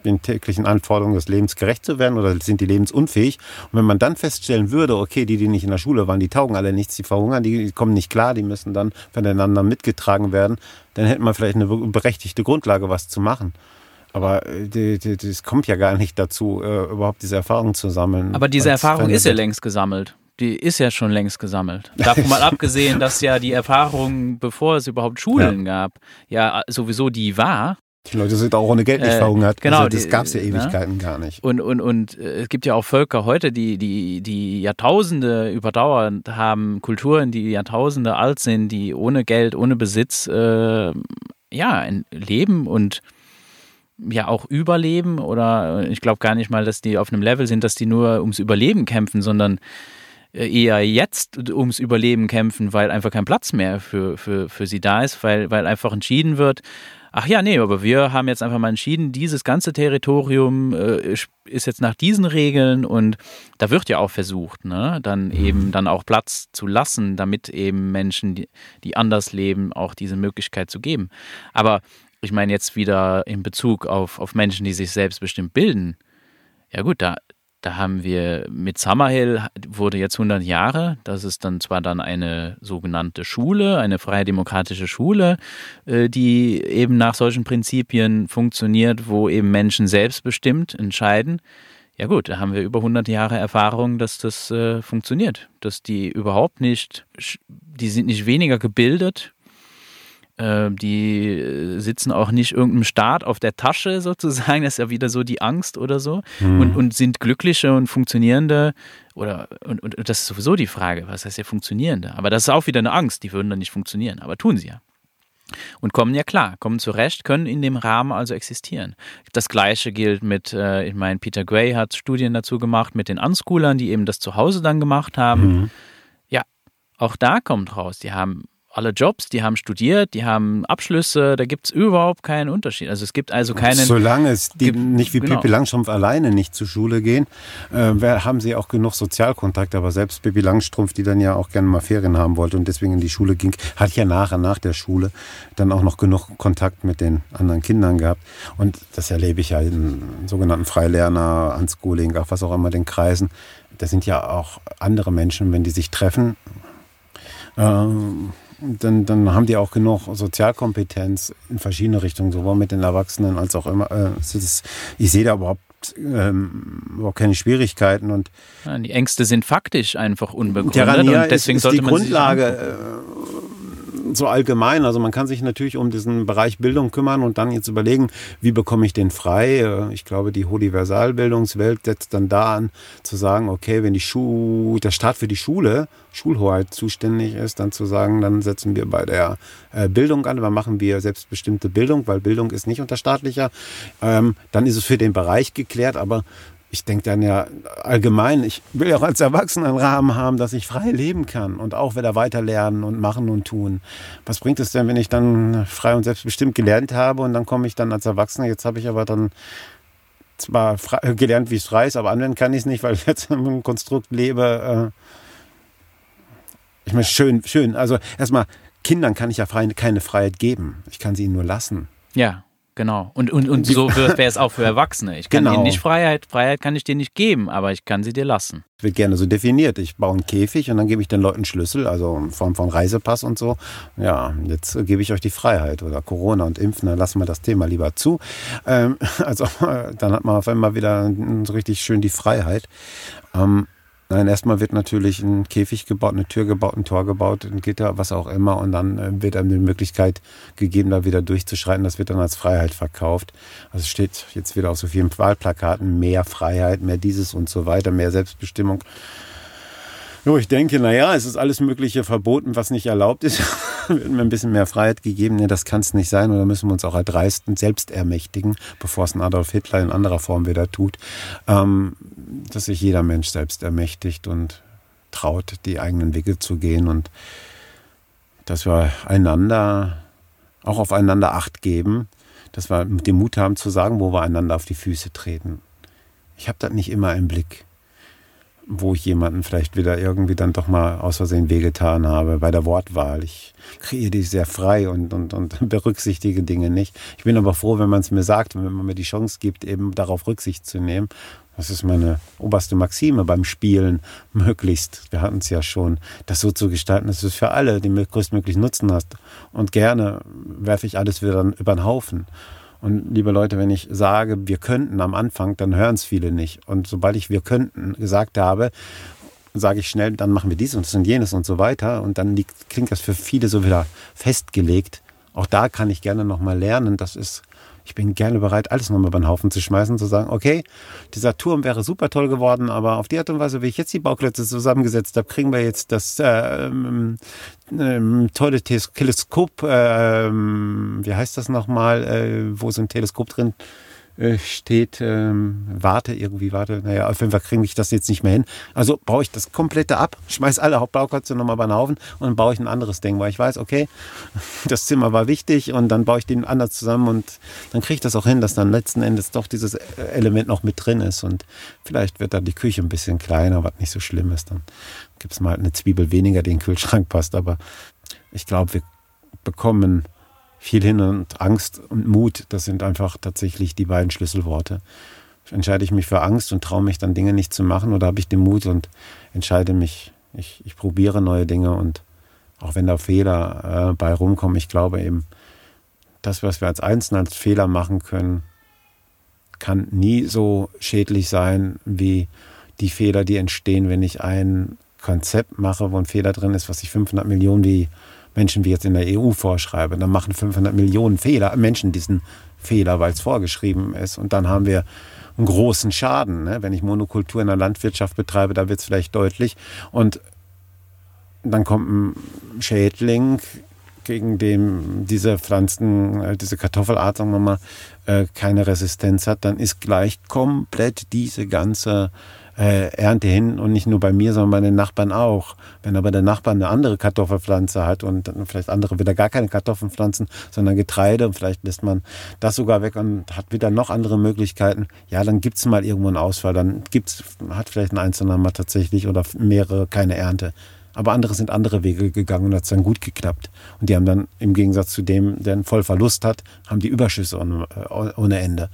den täglichen Anforderungen des Lebens gerecht zu werden oder sind die lebensunfähig? Und wenn man dann feststellen würde, okay, die, die nicht in der Schule waren, die taugen alle nichts, die verhungern, die kommen nicht klar, die müssen dann voneinander mitgetragen werden, dann hätte man vielleicht eine berechtigte Grundlage, was zu machen. Aber es kommt ja gar nicht dazu, äh, überhaupt diese Erfahrung zu sammeln. Aber diese Erfahrung ist ja längst gesammelt. Die ist ja schon längst gesammelt. Davon mal abgesehen, dass ja die Erfahrung, bevor es überhaupt Schulen ja. gab, ja sowieso die war. Die Leute sind auch ohne Geld nicht äh, verhungert. Genau, also das gab es ja ne? Ewigkeiten ne? gar nicht. Und, und, und äh, es gibt ja auch Völker heute, die, die, die Jahrtausende überdauernd haben, Kulturen, die Jahrtausende alt sind, die ohne Geld, ohne Besitz äh, ja, leben und ja auch überleben. Oder ich glaube gar nicht mal, dass die auf einem Level sind, dass die nur ums Überleben kämpfen, sondern äh, eher jetzt ums Überleben kämpfen, weil einfach kein Platz mehr für, für, für sie da ist, weil, weil einfach entschieden wird, ach ja, nee, aber wir haben jetzt einfach mal entschieden, dieses ganze Territorium äh, ist jetzt nach diesen Regeln und da wird ja auch versucht, ne, dann mhm. eben dann auch Platz zu lassen, damit eben Menschen, die, die anders leben, auch diese Möglichkeit zu geben. Aber ich meine jetzt wieder in Bezug auf, auf Menschen, die sich selbstbestimmt bilden. Ja gut, da, Da haben wir mit Summerhill wurde jetzt 100 Jahre. Das ist dann zwar dann eine sogenannte Schule, eine freie demokratische Schule, äh, die eben nach solchen Prinzipien funktioniert, wo eben Menschen selbstbestimmt entscheiden. Ja gut, da haben wir über 100 Jahre Erfahrung, dass das äh, funktioniert, dass die überhaupt nicht, die sind nicht weniger gebildet, die äh, sitzen auch nicht irgendeinem Staat auf der Tasche sozusagen, das ist ja wieder so die Angst oder so mhm. und, und sind glückliche und funktionierende oder und, und, und das ist sowieso die Frage, was heißt ja funktionierende, aber das ist auch wieder eine Angst, die würden dann nicht funktionieren, aber tun sie ja und kommen ja klar, kommen zurecht, können in dem Rahmen also existieren. Das gleiche gilt mit, äh, ich meine, Peter Gray hat Studien dazu gemacht mit den Unschoolern, die eben das zu Hause dann gemacht haben. Mhm. Ja, auch da kommt raus, die haben alle Jobs, die haben studiert, die haben Abschlüsse, da gibt es überhaupt keinen Unterschied. Also es gibt also keinen. Solange es die gibt, nicht wie genau. Pippi Langstrumpf alleine nicht zur Schule gehen, äh, haben sie auch genug Sozialkontakt. Aber selbst Pippi Langstrumpf, die dann ja auch gerne mal Ferien haben wollte und deswegen in die Schule ging, hat ja nachher nach der Schule dann auch noch genug Kontakt mit den anderen Kindern gehabt. Und das erlebe ich ja in sogenannten Freilerner, Unschooling, auch was auch immer, den Kreisen. Da sind ja auch andere Menschen, wenn die sich treffen. Ähm, dann, dann haben die auch genug Sozialkompetenz in verschiedene Richtungen, sowohl mit den Erwachsenen als auch immer. Äh, ist, ich sehe da überhaupt ähm, überhaupt keine Schwierigkeiten und die Ängste sind faktisch einfach unbegründet Tirania und deswegen ist, ist sollte die man Grundlage so allgemein. Also man kann sich natürlich um diesen Bereich Bildung kümmern und dann jetzt überlegen, wie bekomme ich den frei. Äh, ich glaube, die Universalbildungswelt setzt dann da an, zu sagen, okay, wenn die Schu der Staat für die Schule, Schulhoheit zuständig ist, dann zu sagen, dann setzen wir bei der äh, Bildung an, dann machen wir selbstbestimmte Bildung, weil Bildung ist nicht unter staatlicher. Ähm, dann ist es für den Bereich geklärt, aber ich denke dann ja allgemein, ich will ja auch als Erwachsener einen Rahmen haben, dass ich frei leben kann und auch wieder weiter lernen und machen und tun. Was bringt es denn, wenn ich dann frei und selbstbestimmt gelernt habe und dann komme ich dann als Erwachsener, jetzt habe ich aber dann zwar frei, gelernt, wie es frei ist, aber anwenden kann ich es nicht, weil ich jetzt einem Konstrukt lebe. Äh ich meine, schön, schön. Also erstmal, Kindern kann ich ja keine Freiheit geben. Ich kann sie ihnen nur lassen. Ja. Genau. Und, und, und so wäre es auch für Erwachsene. Ich kann genau. ihnen nicht Freiheit, Freiheit kann ich dir nicht geben, aber ich kann sie dir lassen. Wird gerne so definiert. Ich baue einen Käfig und dann gebe ich den Leuten Schlüssel, also in Form von Reisepass und so. Ja, jetzt gebe ich euch die Freiheit oder Corona und Impfen, dann lassen wir das Thema lieber zu. Ähm, also dann hat man auf einmal wieder so richtig schön die Freiheit. Ähm, Nein, erstmal wird natürlich ein Käfig gebaut, eine Tür gebaut, ein Tor gebaut, ein Gitter, was auch immer. Und dann äh, wird einem die Möglichkeit gegeben, da wieder durchzuschreiten. Das wird dann als Freiheit verkauft. Also steht jetzt wieder auf so vielen Wahlplakaten, mehr Freiheit, mehr dieses und so weiter, mehr Selbstbestimmung. Jo, ich denke, naja, es ist alles Mögliche verboten, was nicht erlaubt ist. Wird mir ein bisschen mehr Freiheit gegeben. Nee, das kann es nicht sein. Oder müssen wir uns auch erdreisten, selbst ermächtigen, bevor es ein Adolf Hitler in anderer Form wieder tut, ähm, dass sich jeder Mensch selbst ermächtigt und traut, die eigenen Wege zu gehen und dass wir einander, auch aufeinander Acht geben, dass wir dem Mut haben zu sagen, wo wir einander auf die Füße treten. Ich habe das nicht immer im Blick wo ich jemanden vielleicht wieder irgendwie dann doch mal aus Versehen wehgetan habe bei der Wortwahl. Ich kreiere die sehr frei und, und, und berücksichtige Dinge nicht. Ich bin aber froh, wenn man es mir sagt und wenn man mir die Chance gibt, eben darauf Rücksicht zu nehmen. Das ist meine oberste Maxime beim Spielen, möglichst, wir hatten es ja schon, das so zu gestalten, dass du es für alle den größtmöglichen Nutzen hast. Und gerne werfe ich alles wieder über den Haufen. Und liebe Leute, wenn ich sage, wir könnten am Anfang, dann hören es viele nicht. Und sobald ich wir könnten gesagt habe, sage ich schnell, dann machen wir dies und das und jenes und so weiter. Und dann liegt, klingt das für viele so wieder festgelegt. Auch da kann ich gerne nochmal lernen. Das ist ich bin gerne bereit, alles nochmal über den Haufen zu schmeißen, zu sagen, okay, dieser Turm wäre super toll geworden, aber auf die Art und Weise, wie ich jetzt die Bauklötze zusammengesetzt habe, kriegen wir jetzt das äh, ähm, tolle Teleskop, äh, wie heißt das nochmal, äh, wo so ein Teleskop drin äh, steht, ähm, warte, irgendwie warte, naja, auf jeden Fall kriege ich das jetzt nicht mehr hin. Also baue ich das komplette ab, schmeiß alle Hauptbauköpfe nochmal bei den Haufen und baue ich ein anderes Ding, weil ich weiß, okay, das Zimmer war wichtig und dann baue ich den anders zusammen und dann kriege ich das auch hin, dass dann letzten Endes doch dieses Element noch mit drin ist und vielleicht wird dann die Küche ein bisschen kleiner, was nicht so schlimm ist. Dann gibt es mal eine Zwiebel weniger, die in den Kühlschrank passt, aber ich glaube, wir bekommen viel hin und Angst und Mut, das sind einfach tatsächlich die beiden Schlüsselworte. Entscheide ich mich für Angst und traue mich dann Dinge nicht zu machen oder habe ich den Mut und entscheide mich, ich, ich probiere neue Dinge und auch wenn da Fehler äh, bei rumkommen, ich glaube eben, das, was wir als Einzelne als Fehler machen können, kann nie so schädlich sein wie die Fehler, die entstehen, wenn ich ein Konzept mache, wo ein Fehler drin ist, was ich 500 Millionen wie Menschen wie jetzt in der EU vorschreibe. Dann machen 500 Millionen Fehler, Menschen diesen Fehler, weil es vorgeschrieben ist. Und dann haben wir einen großen Schaden. Ne? Wenn ich Monokultur in der Landwirtschaft betreibe, da wird es vielleicht deutlich. Und dann kommt ein Schädling, gegen den diese Pflanzen, äh, diese Kartoffelart, sagen wir mal, äh, keine Resistenz hat, dann ist gleich komplett diese ganze äh, Ernte hin und nicht nur bei mir, sondern bei den Nachbarn auch. Wenn aber der Nachbar eine andere Kartoffelpflanze hat und vielleicht andere wieder gar keine Kartoffelpflanzen, sondern Getreide und vielleicht lässt man das sogar weg und hat wieder noch andere Möglichkeiten, ja, dann gibt es mal irgendwo einen Ausfall, dann gibt's, hat vielleicht ein Einzelner mal tatsächlich oder mehrere keine Ernte. Aber andere sind andere Wege gegangen und hat es dann gut geklappt. Und die haben dann im Gegensatz zu dem, der einen Vollverlust hat, haben die Überschüsse ohne, äh, ohne Ende.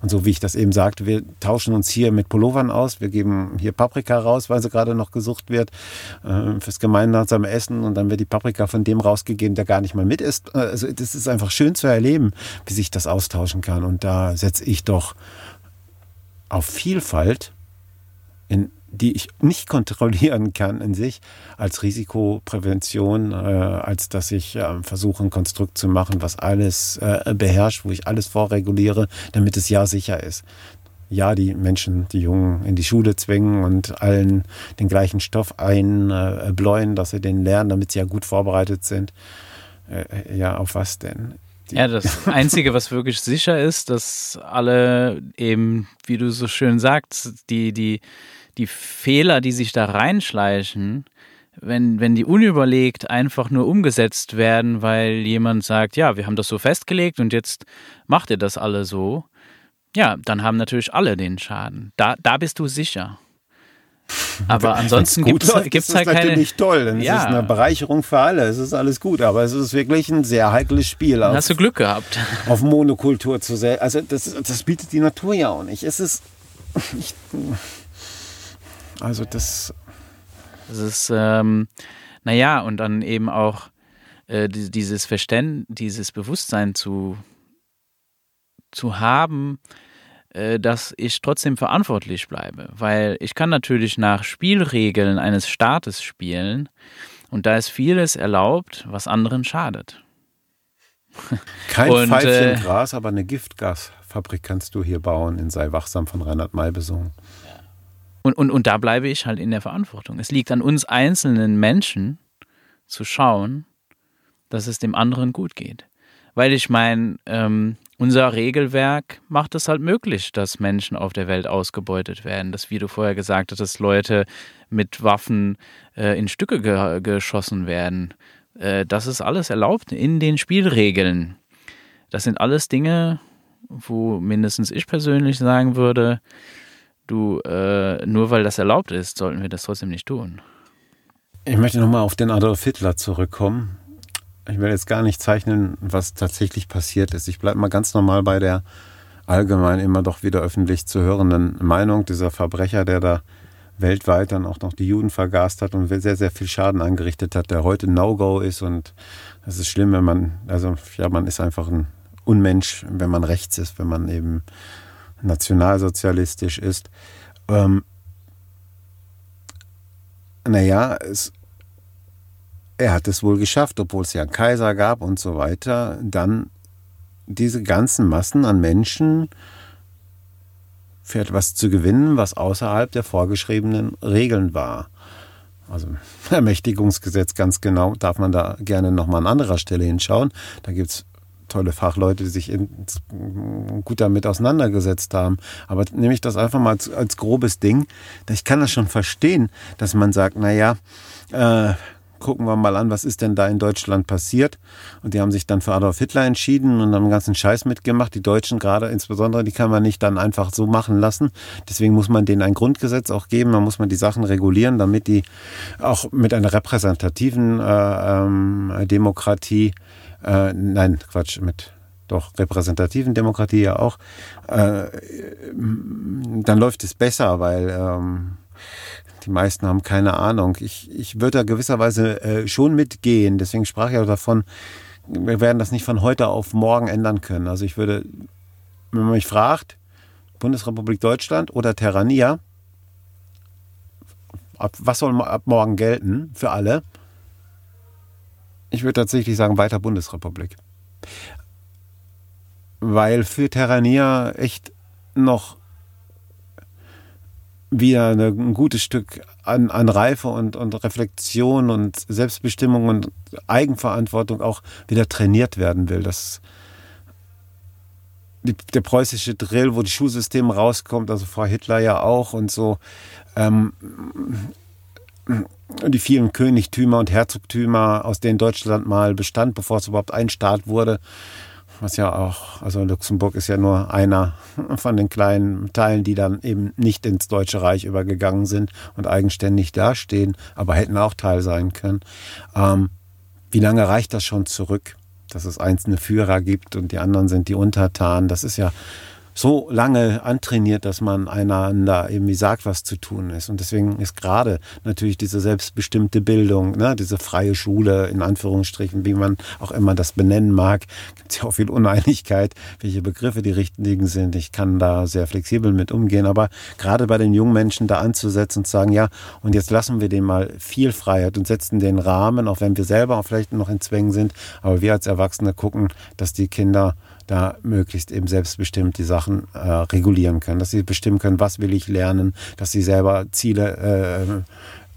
Und so wie ich das eben sagte, wir tauschen uns hier mit Pullovern aus. Wir geben hier Paprika raus, weil sie gerade noch gesucht wird, äh, fürs gemeinsame Essen. Und dann wird die Paprika von dem rausgegeben, der gar nicht mal mit ist. Äh, also das ist einfach schön zu erleben, wie sich das austauschen kann. Und da setze ich doch auf Vielfalt in die ich nicht kontrollieren kann in sich, als Risikoprävention, äh, als dass ich äh, versuche, ein Konstrukt zu machen, was alles äh, beherrscht, wo ich alles vorreguliere, damit es ja sicher ist. Ja, die Menschen, die Jungen in die Schule zwingen und allen den gleichen Stoff einbläuen, dass sie den lernen, damit sie ja gut vorbereitet sind. Äh, ja, auf was denn? Ja, das Einzige, was wirklich sicher ist, dass alle eben, wie du so schön sagst, die, die, die Fehler, die sich da reinschleichen, wenn, wenn die unüberlegt einfach nur umgesetzt werden, weil jemand sagt, ja, wir haben das so festgelegt und jetzt macht ihr das alle so, ja, dann haben natürlich alle den Schaden. Da, da bist du sicher. Aber ansonsten gibt es halt keine. Das ist natürlich toll, dann ja. ist eine Bereicherung für alle. Es ist alles gut, aber es ist wirklich ein sehr heikles Spiel. Dann hast du Glück gehabt. Auf Monokultur zu sehr. Also das, das bietet die Natur ja auch nicht. Es ist. Ich, also das. Das ist, ähm, naja, und dann eben auch äh, dieses Verständnis, dieses Bewusstsein zu, zu haben, äh, dass ich trotzdem verantwortlich bleibe. Weil ich kann natürlich nach Spielregeln eines Staates spielen und da ist vieles erlaubt, was anderen schadet. Kein und, Pfeifchen äh, Gras, aber eine Giftgasfabrik kannst du hier bauen in Sei wachsam von Reinhard May besungen. Und, und, und da bleibe ich halt in der Verantwortung. Es liegt an uns einzelnen Menschen zu schauen, dass es dem anderen gut geht. Weil ich meine, ähm, unser Regelwerk macht es halt möglich, dass Menschen auf der Welt ausgebeutet werden. Dass, wie du vorher gesagt hast, dass Leute mit Waffen äh, in Stücke ge geschossen werden. Äh, das ist alles erlaubt in den Spielregeln. Das sind alles Dinge, wo mindestens ich persönlich sagen würde, du, äh, nur weil das erlaubt ist, sollten wir das trotzdem nicht tun. Ich möchte nochmal auf den Adolf Hitler zurückkommen. Ich will jetzt gar nicht zeichnen, was tatsächlich passiert ist. Ich bleibe mal ganz normal bei der allgemein immer doch wieder öffentlich zu hörenden Meinung dieser Verbrecher, der da weltweit dann auch noch die Juden vergast hat und sehr, sehr viel Schaden angerichtet hat, der heute No-Go ist. Und das ist schlimm, wenn man, also ja, man ist einfach ein Unmensch, wenn man rechts ist, wenn man eben nationalsozialistisch ist. Ähm, naja, es, er hat es wohl geschafft, obwohl es ja einen Kaiser gab und so weiter, dann diese ganzen Massen an Menschen für etwas zu gewinnen, was außerhalb der vorgeschriebenen Regeln war. Also Ermächtigungsgesetz ganz genau, darf man da gerne nochmal an anderer Stelle hinschauen. Da gibt es tolle Fachleute, die sich in, gut damit auseinandergesetzt haben. Aber nehme ich das einfach mal als, als grobes Ding. Ich kann das schon verstehen, dass man sagt, naja, äh, gucken wir mal an, was ist denn da in Deutschland passiert. Und die haben sich dann für Adolf Hitler entschieden und haben einen ganzen Scheiß mitgemacht. Die Deutschen gerade insbesondere, die kann man nicht dann einfach so machen lassen. Deswegen muss man denen ein Grundgesetz auch geben. Man muss man die Sachen regulieren, damit die auch mit einer repräsentativen äh, ähm, Demokratie äh, nein, Quatsch, mit doch repräsentativen Demokratie ja auch, äh, dann läuft es besser, weil ähm, die meisten haben keine Ahnung. Ich, ich würde da gewisserweise äh, schon mitgehen. Deswegen sprach ich auch davon, wir werden das nicht von heute auf morgen ändern können. Also ich würde, wenn man mich fragt, Bundesrepublik Deutschland oder Terrania, ab, was soll ab morgen gelten für alle? Ich würde tatsächlich sagen, weiter Bundesrepublik. Weil für Terrania echt noch wieder ein gutes Stück an, an Reife und, und Reflexion und Selbstbestimmung und Eigenverantwortung auch wieder trainiert werden will. Das, die, der preußische Drill, wo die Schulsysteme rauskommt, also Frau Hitler ja auch und so, ähm, die vielen Königtümer und Herzogtümer, aus denen Deutschland mal bestand, bevor es überhaupt ein Staat wurde, was ja auch, also Luxemburg ist ja nur einer von den kleinen Teilen, die dann eben nicht ins Deutsche Reich übergegangen sind und eigenständig dastehen, aber hätten auch Teil sein können. Ähm, wie lange reicht das schon zurück, dass es einzelne Führer gibt und die anderen sind die Untertanen? Das ist ja so lange antrainiert, dass man einander irgendwie sagt, was zu tun ist. Und deswegen ist gerade natürlich diese selbstbestimmte Bildung, ne, diese freie Schule in Anführungsstrichen, wie man auch immer das benennen mag, gibt es ja auch viel Uneinigkeit, welche Begriffe die richtigen sind. Ich kann da sehr flexibel mit umgehen, aber gerade bei den jungen Menschen da anzusetzen und zu sagen, ja, und jetzt lassen wir denen mal viel Freiheit und setzen den Rahmen, auch wenn wir selber auch vielleicht noch in Zwängen sind, aber wir als Erwachsene gucken, dass die Kinder da möglichst eben selbstbestimmt die Sachen äh, regulieren können, dass sie bestimmen können, was will ich lernen, dass sie selber Ziele äh,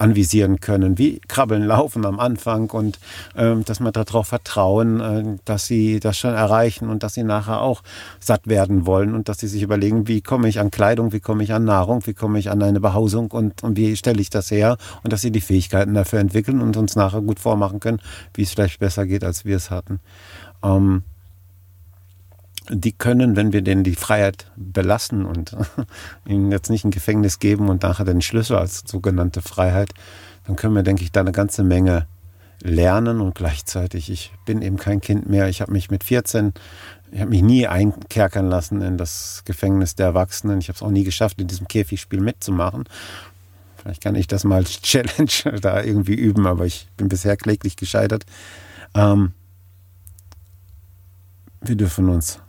anvisieren können, wie Krabbeln, Laufen am Anfang. Und äh, dass man darauf vertrauen, äh, dass sie das schon erreichen und dass sie nachher auch satt werden wollen. Und dass sie sich überlegen, wie komme ich an Kleidung, wie komme ich an Nahrung, wie komme ich an eine Behausung und, und wie stelle ich das her. Und dass sie die Fähigkeiten dafür entwickeln und uns nachher gut vormachen können, wie es vielleicht besser geht, als wir es hatten. Ähm, die können, wenn wir denen die Freiheit belassen und ihnen jetzt nicht ein Gefängnis geben und nachher den Schlüssel als sogenannte Freiheit, dann können wir, denke ich, da eine ganze Menge lernen und gleichzeitig, ich bin eben kein Kind mehr. Ich habe mich mit 14, ich habe mich nie einkerkern lassen in das Gefängnis der Erwachsenen. Ich habe es auch nie geschafft, in diesem Käfigspiel mitzumachen. Vielleicht kann ich das mal als Challenge da irgendwie üben, aber ich bin bisher kläglich gescheitert. Ähm, wir dürfen uns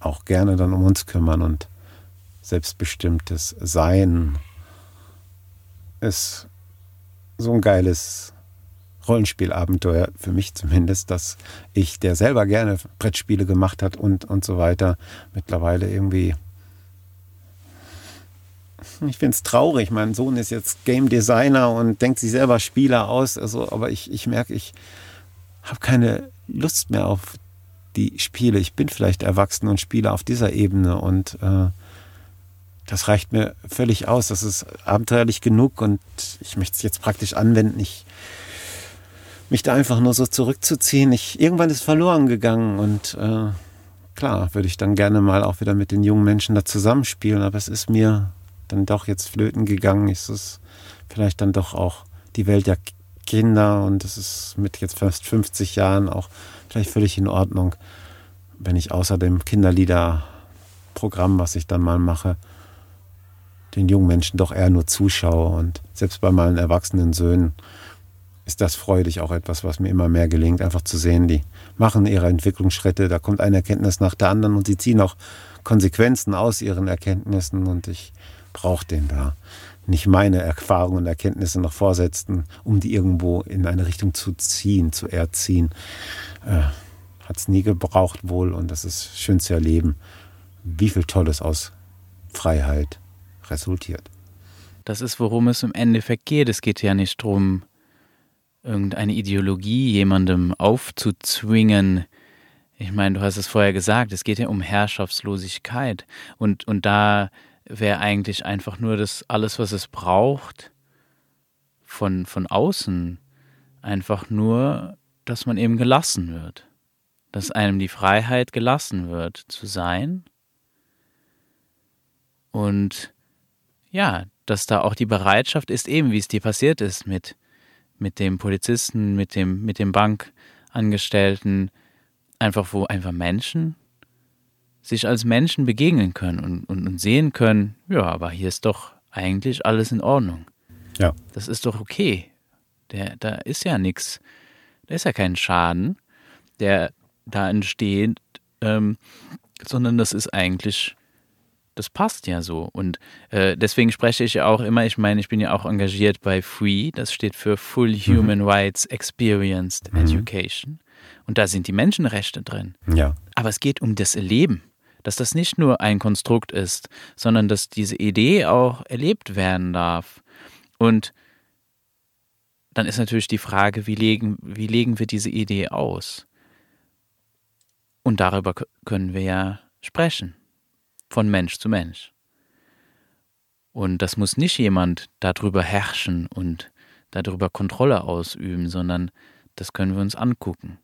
auch gerne dann um uns kümmern und selbstbestimmtes Sein ist so ein geiles Rollenspielabenteuer, für mich zumindest, dass ich, der selber gerne Brettspiele gemacht hat und, und so weiter, mittlerweile irgendwie. Ich finde es traurig. Mein Sohn ist jetzt Game Designer und denkt sich selber Spieler aus. Also, aber ich, ich merke, ich habe keine Lust mehr auf die spiele. Ich bin vielleicht erwachsen und spiele auf dieser Ebene und äh, das reicht mir völlig aus. Das ist abenteuerlich genug und ich möchte es jetzt praktisch anwenden. Ich mich da einfach nur so zurückzuziehen. Ich, irgendwann ist verloren gegangen und äh, klar, würde ich dann gerne mal auch wieder mit den jungen Menschen da zusammenspielen, aber es ist mir dann doch jetzt flöten gegangen. Es ist vielleicht dann doch auch die Welt der Kinder und es ist mit jetzt fast 50 Jahren auch vielleicht völlig in Ordnung, wenn ich außer dem Kinderliederprogramm, was ich dann mal mache, den jungen Menschen doch eher nur zuschaue. Und selbst bei meinen erwachsenen Söhnen ist das freudig auch etwas, was mir immer mehr gelingt, einfach zu sehen, die machen ihre Entwicklungsschritte, da kommt eine Erkenntnis nach der anderen und sie ziehen auch Konsequenzen aus ihren Erkenntnissen und ich brauche den da. Nicht meine Erfahrungen und Erkenntnisse noch vorsetzen, um die irgendwo in eine Richtung zu ziehen, zu erziehen äh, hat es nie gebraucht wohl und das ist schön zu erleben, wie viel Tolles aus Freiheit resultiert. Das ist, worum es im Endeffekt geht. Es geht ja nicht darum, irgendeine Ideologie jemandem aufzuzwingen. Ich meine, du hast es vorher gesagt, es geht ja um Herrschaftslosigkeit. Und, und da wäre eigentlich einfach nur das alles, was es braucht, von, von außen. Einfach nur dass man eben gelassen wird, dass einem die Freiheit gelassen wird zu sein und ja, dass da auch die Bereitschaft ist, eben wie es dir passiert ist mit, mit dem Polizisten, mit dem, mit dem Bankangestellten, einfach wo einfach Menschen sich als Menschen begegnen können und, und, und sehen können, ja, aber hier ist doch eigentlich alles in Ordnung. Ja. Das ist doch okay. Der, da ist ja nichts, da ist ja kein Schaden, der da entsteht, ähm, sondern das ist eigentlich, das passt ja so. Und äh, deswegen spreche ich ja auch immer, ich meine, ich bin ja auch engagiert bei FREE, das steht für Full mhm. Human mhm. Rights Experienced mhm. Education. Und da sind die Menschenrechte drin. Ja. Aber es geht um das Erleben dass das nicht nur ein Konstrukt ist, sondern dass diese Idee auch erlebt werden darf. Und dann ist natürlich die Frage, wie legen, wie legen wir diese Idee aus? Und darüber können wir ja sprechen, von Mensch zu Mensch. Und das muss nicht jemand darüber herrschen und darüber Kontrolle ausüben, sondern das können wir uns angucken.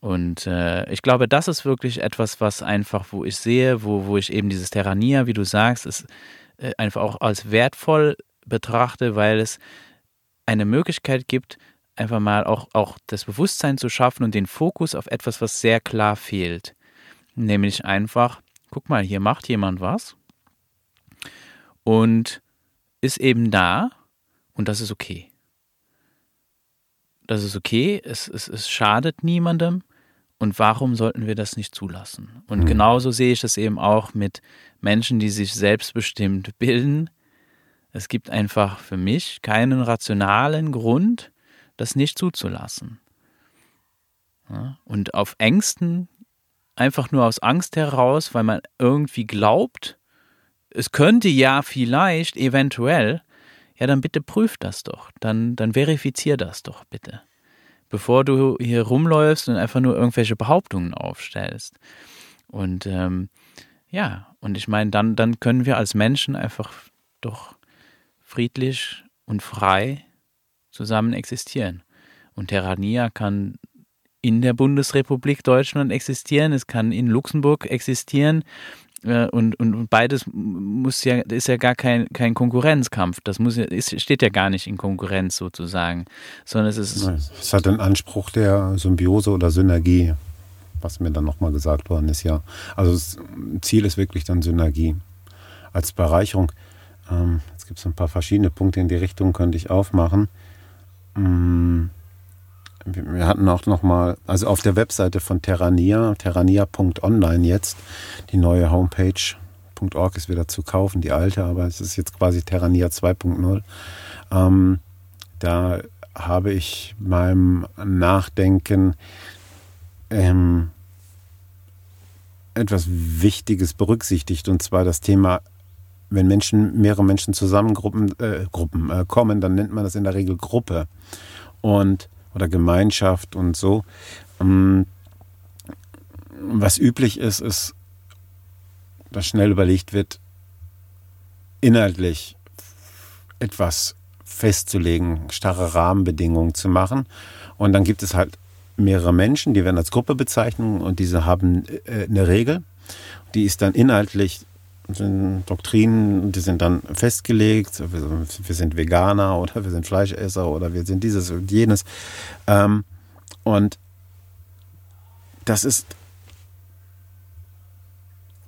Und äh, ich glaube, das ist wirklich etwas, was einfach, wo ich sehe, wo, wo ich eben dieses Terrania, wie du sagst, ist äh, einfach auch als wertvoll betrachte, weil es eine Möglichkeit gibt, einfach mal auch, auch das Bewusstsein zu schaffen und den Fokus auf etwas, was sehr klar fehlt. Nämlich einfach, guck mal, hier macht jemand was und ist eben da und das ist okay. Das ist okay, es, es, es schadet niemandem und warum sollten wir das nicht zulassen? Und mhm. genauso sehe ich das eben auch mit Menschen, die sich selbstbestimmt bilden. Es gibt einfach für mich keinen rationalen Grund, das nicht zuzulassen. Ja? Und auf Ängsten, einfach nur aus Angst heraus, weil man irgendwie glaubt, es könnte ja vielleicht, eventuell, ja, dann bitte prüf das doch. Dann, dann verifizier das doch bitte bevor du hier rumläufst und einfach nur irgendwelche Behauptungen aufstellst. Und ähm, ja, und ich meine, dann, dann können wir als Menschen einfach doch friedlich und frei zusammen existieren. Und Terrania kann in der Bundesrepublik Deutschland existieren, es kann in Luxemburg existieren, und, und beides muss ja, ist ja gar kein, kein Konkurrenzkampf. Das muss ja, ist, steht ja gar nicht in Konkurrenz sozusagen, sondern es ist. Es hat den Anspruch der Symbiose oder Synergie, was mir dann nochmal gesagt worden ist, ja. Also das Ziel ist wirklich dann Synergie als Bereicherung. Ähm, jetzt gibt es ein paar verschiedene Punkte in die Richtung, könnte ich aufmachen. Ähm, wir hatten auch noch mal, also auf der Webseite von Terrania, terrania.online jetzt, die neue Homepage, .org ist wieder zu kaufen, die alte, aber es ist jetzt quasi Terrania 2.0. Ähm, da habe ich beim Nachdenken ähm, etwas Wichtiges berücksichtigt, und zwar das Thema wenn Menschen, mehrere Menschen zusammen Gruppen, äh, Gruppen äh, kommen, dann nennt man das in der Regel Gruppe. Und oder Gemeinschaft und so. Ähm, was üblich ist, ist, dass schnell überlegt wird, inhaltlich etwas festzulegen, starre Rahmenbedingungen zu machen. Und dann gibt es halt mehrere Menschen, die werden als Gruppe bezeichnet und diese haben äh, eine Regel. Die ist dann inhaltlich sind Doktrinen, die sind dann festgelegt. Wir sind Veganer oder wir sind Fleischesser oder wir sind dieses und jenes. Ähm, und das ist,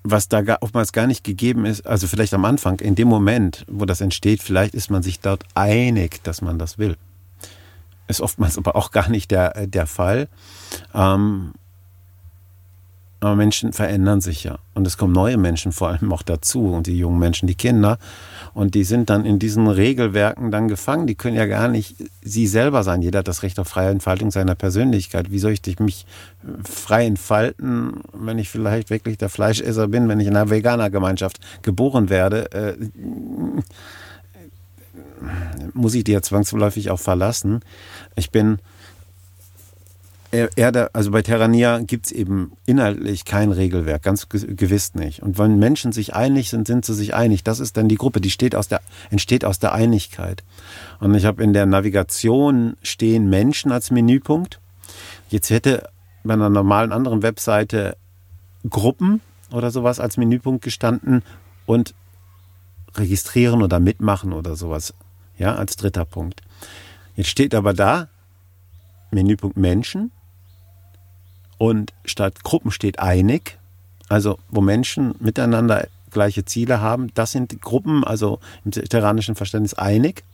was da oftmals gar nicht gegeben ist, also vielleicht am Anfang, in dem Moment, wo das entsteht, vielleicht ist man sich dort einig, dass man das will. Ist oftmals aber auch gar nicht der, der Fall. Ähm, aber Menschen verändern sich ja. Und es kommen neue Menschen vor allem auch dazu. Und die jungen Menschen, die Kinder. Und die sind dann in diesen Regelwerken dann gefangen. Die können ja gar nicht sie selber sein. Jeder hat das Recht auf freie Entfaltung seiner Persönlichkeit. Wie soll ich mich frei entfalten, wenn ich vielleicht wirklich der Fleischesser bin, wenn ich in einer Veganergemeinschaft geboren werde? Äh, muss ich die ja zwangsläufig auch verlassen. Ich bin Erde, also bei Terrania gibt es eben inhaltlich kein Regelwerk, ganz gewiss nicht. Und wenn Menschen sich einig sind, sind sie sich einig. Das ist dann die Gruppe, die steht aus der, entsteht aus der Einigkeit. Und ich habe in der Navigation stehen Menschen als Menüpunkt. Jetzt hätte bei einer normalen anderen Webseite Gruppen oder sowas als Menüpunkt gestanden und registrieren oder mitmachen oder sowas, ja, als dritter Punkt. Jetzt steht aber da Menüpunkt Menschen und statt Gruppen steht einig. also wo Menschen miteinander gleiche Ziele haben, das sind Gruppen, also im terranischen Verständnis einig.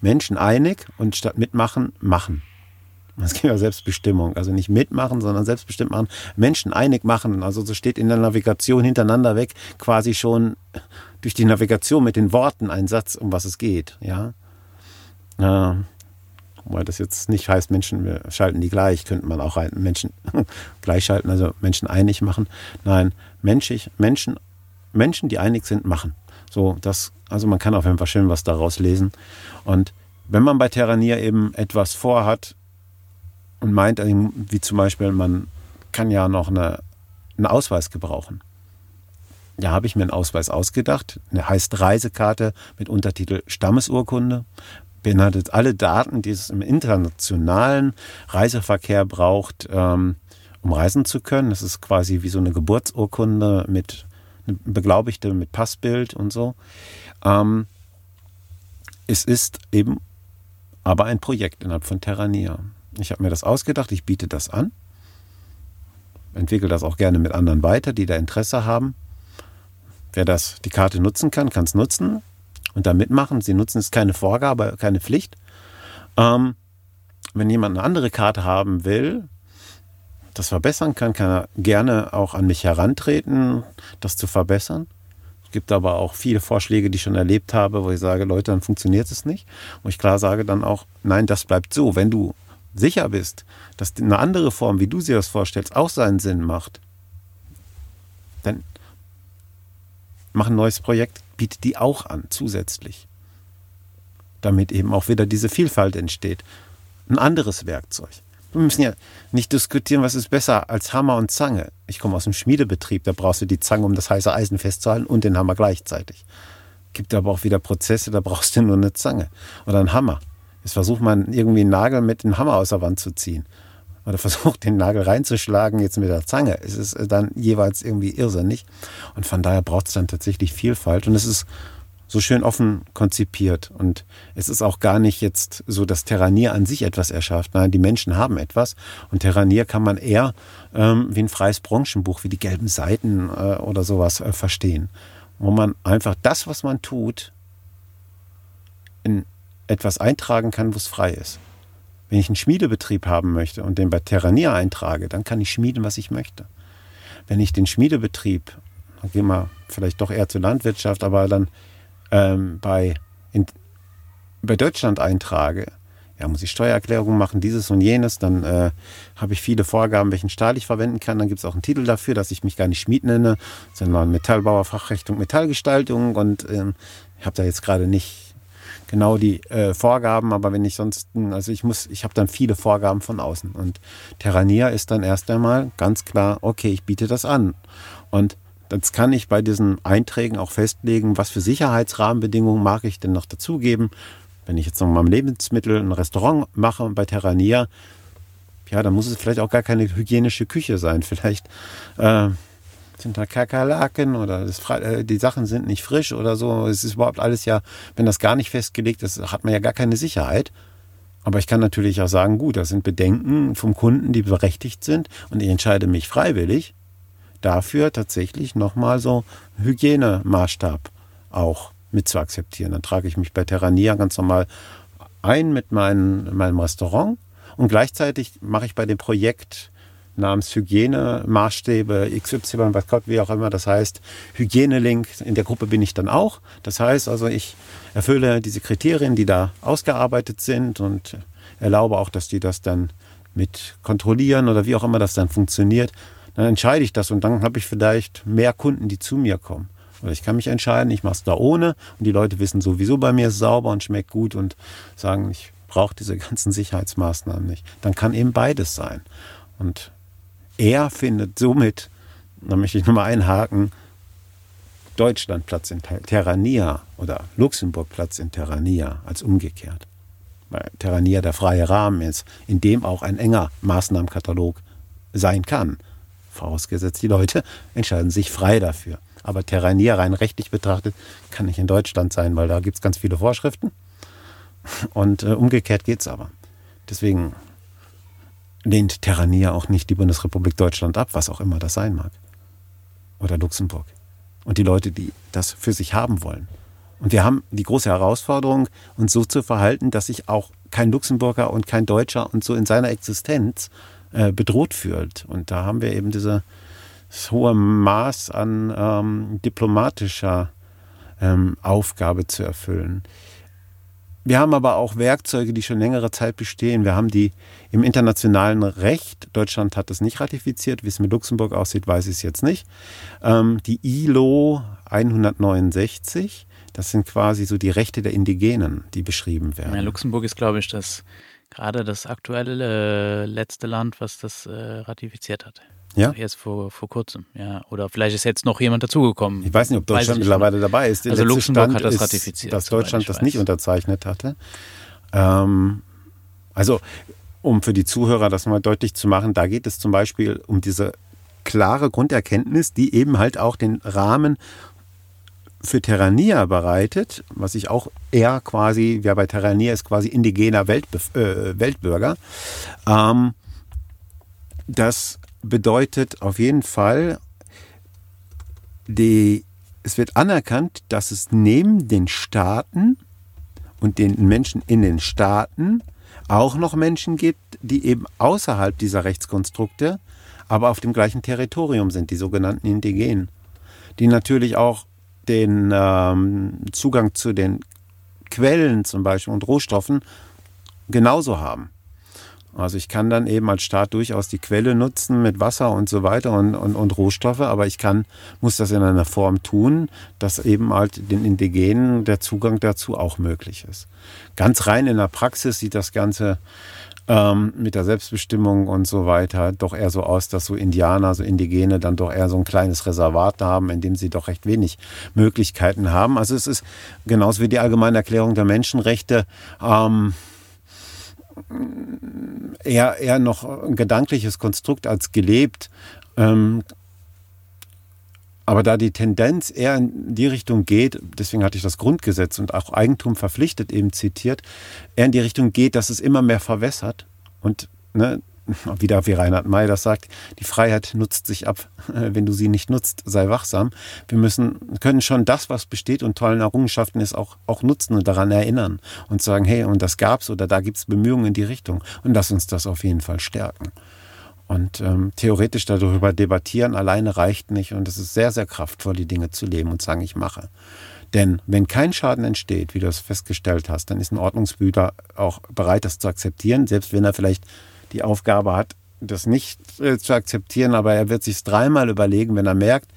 Menschen einig und statt mitmachen, machen. Es geht ja Selbstbestimmung, also nicht mitmachen, sondern selbstbestimmt machen. Menschen einig machen, also so steht in der Navigation hintereinander weg quasi schon durch die Navigation mit den Worten ein Satz, um was es geht. Ja, äh, weil das jetzt nicht heißt, Menschen wir schalten die gleich, könnte man auch Menschen gleichschalten, also Menschen einig machen. Nein, menschig, Menschen, Menschen, die einig sind, machen. So, das, also man kann auf jeden Fall schön was daraus lesen. Und wenn man bei Terranier eben etwas vorhat und meint, wie zum Beispiel, man kann ja noch eine, einen Ausweis gebrauchen. Ja, habe ich mir einen Ausweis ausgedacht. Eine heißt Reisekarte mit Untertitel Stammesurkunde beinhaltet alle Daten, die es im internationalen Reiseverkehr braucht, ähm, um reisen zu können. Das ist quasi wie so eine Geburtsurkunde mit beglaubigte mit Passbild und so. Ähm, es ist eben aber ein Projekt innerhalb von Terrania. Ich habe mir das ausgedacht, ich biete das an, entwickle das auch gerne mit anderen weiter, die da Interesse haben. Wer das die Karte nutzen kann, kann es nutzen und da mitmachen. Sie nutzen es keine Vorgabe, keine Pflicht. Ähm, wenn jemand eine andere Karte haben will, das verbessern kann, kann er gerne auch an mich herantreten, das zu verbessern. Es gibt aber auch viele Vorschläge, die ich schon erlebt habe, wo ich sage, Leute, dann funktioniert es nicht. Und ich klar sage dann auch, nein, das bleibt so. Wenn du sicher bist, dass eine andere Form, wie du sie das vorstellst, auch seinen Sinn macht, dann mach ein neues Projekt, bietet die auch an, zusätzlich. Damit eben auch wieder diese Vielfalt entsteht. Ein anderes Werkzeug. Wir müssen ja nicht diskutieren, was ist besser als Hammer und Zange. Ich komme aus dem Schmiedebetrieb, da brauchst du die Zange, um das heiße Eisen festzuhalten und den Hammer gleichzeitig. Gibt aber auch wieder Prozesse, da brauchst du nur eine Zange oder einen Hammer. Jetzt versucht man irgendwie einen Nagel mit dem Hammer aus der Wand zu ziehen oder versucht, den Nagel reinzuschlagen, jetzt mit der Zange. Es ist dann jeweils irgendwie irrsinnig. Und von daher braucht es dann tatsächlich Vielfalt. Und es ist so schön offen konzipiert. Und es ist auch gar nicht jetzt so, dass Terranier an sich etwas erschafft. Nein, die Menschen haben etwas. Und Terranier kann man eher ähm, wie ein freies Branchenbuch, wie die gelben Seiten äh, oder sowas äh, verstehen. Wo man einfach das, was man tut, in etwas eintragen kann, wo es frei ist. Wenn ich einen Schmiedebetrieb haben möchte und den bei Terranier eintrage, dann kann ich schmieden, was ich möchte. Wenn ich den Schmiedebetrieb, dann gehen wir vielleicht doch eher zur Landwirtschaft, aber dann ähm, bei, in, bei Deutschland eintrage, ja, muss ich Steuererklärungen machen, dieses und jenes, dann äh, habe ich viele Vorgaben, welchen Stahl ich verwenden kann. Dann gibt es auch einen Titel dafür, dass ich mich gar nicht Schmied nenne, sondern Metallbauer, Fachrichtung Metallgestaltung. Und ähm, ich habe da jetzt gerade nicht genau die äh, Vorgaben, aber wenn ich sonst, also ich muss, ich habe dann viele Vorgaben von außen. Und Terrania ist dann erst einmal ganz klar, okay, ich biete das an. Und Jetzt kann ich bei diesen Einträgen auch festlegen, was für Sicherheitsrahmenbedingungen mag ich denn noch dazugeben. Wenn ich jetzt noch mal ein Lebensmittel, ein Restaurant mache bei Terrania, ja, dann muss es vielleicht auch gar keine hygienische Küche sein. Vielleicht äh, sind da Kakerlaken oder das, äh, die Sachen sind nicht frisch oder so. Es ist überhaupt alles ja, wenn das gar nicht festgelegt ist, hat man ja gar keine Sicherheit. Aber ich kann natürlich auch sagen, gut, das sind Bedenken vom Kunden, die berechtigt sind und ich entscheide mich freiwillig dafür tatsächlich nochmal so Hygienemaßstab auch mit zu akzeptieren. Dann trage ich mich bei Terrania ganz normal ein mit mein, meinem Restaurant und gleichzeitig mache ich bei dem Projekt namens Hygienemaßstäbe XY, was Gott, wie auch immer das heißt, Hygienelink. In der Gruppe bin ich dann auch. Das heißt also, ich erfülle diese Kriterien, die da ausgearbeitet sind und erlaube auch, dass die das dann mit kontrollieren oder wie auch immer das dann funktioniert. Dann entscheide ich das und dann habe ich vielleicht mehr Kunden, die zu mir kommen. Oder ich kann mich entscheiden, ich mache es da ohne und die Leute wissen sowieso bei mir ist sauber und schmeckt gut und sagen, ich brauche diese ganzen Sicherheitsmaßnahmen nicht. Dann kann eben beides sein. Und er findet somit, da möchte ich nochmal einhaken, Deutschland Platz in Terrania oder Luxemburg Platz in Terrania als umgekehrt. Weil Terrania der freie Rahmen ist, in dem auch ein enger Maßnahmenkatalog sein kann. Vorausgesetzt, die Leute entscheiden sich frei dafür. Aber Terrania rein rechtlich betrachtet kann nicht in Deutschland sein, weil da gibt es ganz viele Vorschriften. Und äh, umgekehrt geht es aber. Deswegen lehnt Terrania auch nicht die Bundesrepublik Deutschland ab, was auch immer das sein mag. oder Luxemburg. Und die Leute, die das für sich haben wollen. Und wir haben die große Herausforderung, uns so zu verhalten, dass sich auch kein Luxemburger und kein Deutscher und so in seiner Existenz äh, bedroht fühlt. Und da haben wir eben dieses hohe Maß an ähm, diplomatischer ähm, Aufgabe zu erfüllen. Wir haben aber auch Werkzeuge, die schon längere Zeit bestehen. Wir haben die im internationalen Recht. Deutschland hat das nicht ratifiziert. Wie es mit Luxemburg aussieht, weiß ich es jetzt nicht. Ähm, die ILO 169. Das sind quasi so die Rechte der Indigenen, die beschrieben werden. Ja, Luxemburg ist, glaube ich, das gerade das aktuelle äh, letzte Land, was das äh, ratifiziert hat. Ja. Erst vor, vor kurzem, ja. Oder vielleicht ist jetzt noch jemand dazugekommen. Ich weiß nicht, ob Deutschland mittlerweile dabei ist. Der also Luxemburg Stand hat das ratifiziert. Ist, dass Deutschland das nicht unterzeichnet hatte. Ähm, also, um für die Zuhörer das mal deutlich zu machen, da geht es zum Beispiel um diese klare Grunderkenntnis, die eben halt auch den Rahmen für Terrania bereitet, was ich auch eher quasi, wer bei Terrania ist quasi indigener Weltbe äh, Weltbürger. Ähm, das bedeutet auf jeden Fall, die, es wird anerkannt, dass es neben den Staaten und den Menschen in den Staaten auch noch Menschen gibt, die eben außerhalb dieser Rechtskonstrukte, aber auf dem gleichen Territorium sind, die sogenannten Indigenen, die natürlich auch den ähm, Zugang zu den Quellen zum Beispiel und Rohstoffen genauso haben. Also ich kann dann eben als Staat durchaus die Quelle nutzen mit Wasser und so weiter und, und, und Rohstoffe, aber ich kann, muss das in einer Form tun, dass eben halt den Indigenen der Zugang dazu auch möglich ist. Ganz rein in der Praxis sieht das Ganze ähm, mit der Selbstbestimmung und so weiter doch eher so aus, dass so Indianer, so Indigene dann doch eher so ein kleines Reservat haben, in dem sie doch recht wenig Möglichkeiten haben. Also es ist genauso wie die Allgemeine Erklärung der Menschenrechte. Ähm, eher, eher noch ein gedankliches Konstrukt als gelebt. Ähm, aber da die Tendenz eher in die Richtung geht, deswegen hatte ich das Grundgesetz und auch Eigentum verpflichtet eben zitiert, eher in die Richtung geht, dass es immer mehr verwässert und ne, wieder wie Reinhard May das sagt, die Freiheit nutzt sich ab. Wenn du sie nicht nutzt, sei wachsam. Wir müssen, können schon das, was besteht und tollen Errungenschaften ist, auch, auch nutzen und daran erinnern und sagen, hey, und das gab's oder da gibt's Bemühungen in die Richtung und lass uns das auf jeden Fall stärken. Und ähm, theoretisch darüber debattieren alleine reicht nicht und es ist sehr, sehr kraftvoll, die Dinge zu leben und sagen, ich mache. Denn wenn kein Schaden entsteht, wie du es festgestellt hast, dann ist ein Ordnungsbüter auch bereit, das zu akzeptieren, selbst wenn er vielleicht die Aufgabe hat, das nicht äh, zu akzeptieren, aber er wird sich dreimal überlegen, wenn er merkt,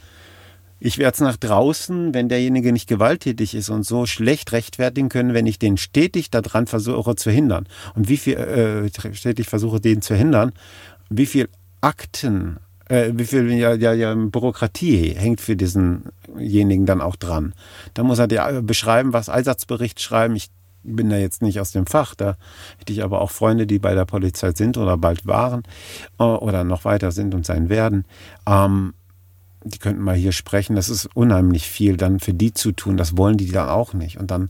ich werde es nach draußen, wenn derjenige nicht gewalttätig ist und so schlecht rechtfertigen können, wenn ich den stetig daran versuche zu hindern. Und wie viel äh, stetig versuche, den zu hindern, wie viel Akten, äh, wie viel ja, ja, ja, Bürokratie hängt für diesenjenigen dann auch dran. Da muss er dir beschreiben, was Einsatzbericht schreiben. Ich bin da jetzt nicht aus dem Fach. Da hätte ich aber auch Freunde, die bei der Polizei sind oder bald waren äh, oder noch weiter sind und sein werden. Ähm, die könnten mal hier sprechen. Das ist unheimlich viel dann für die zu tun. Das wollen die dann auch nicht. Und dann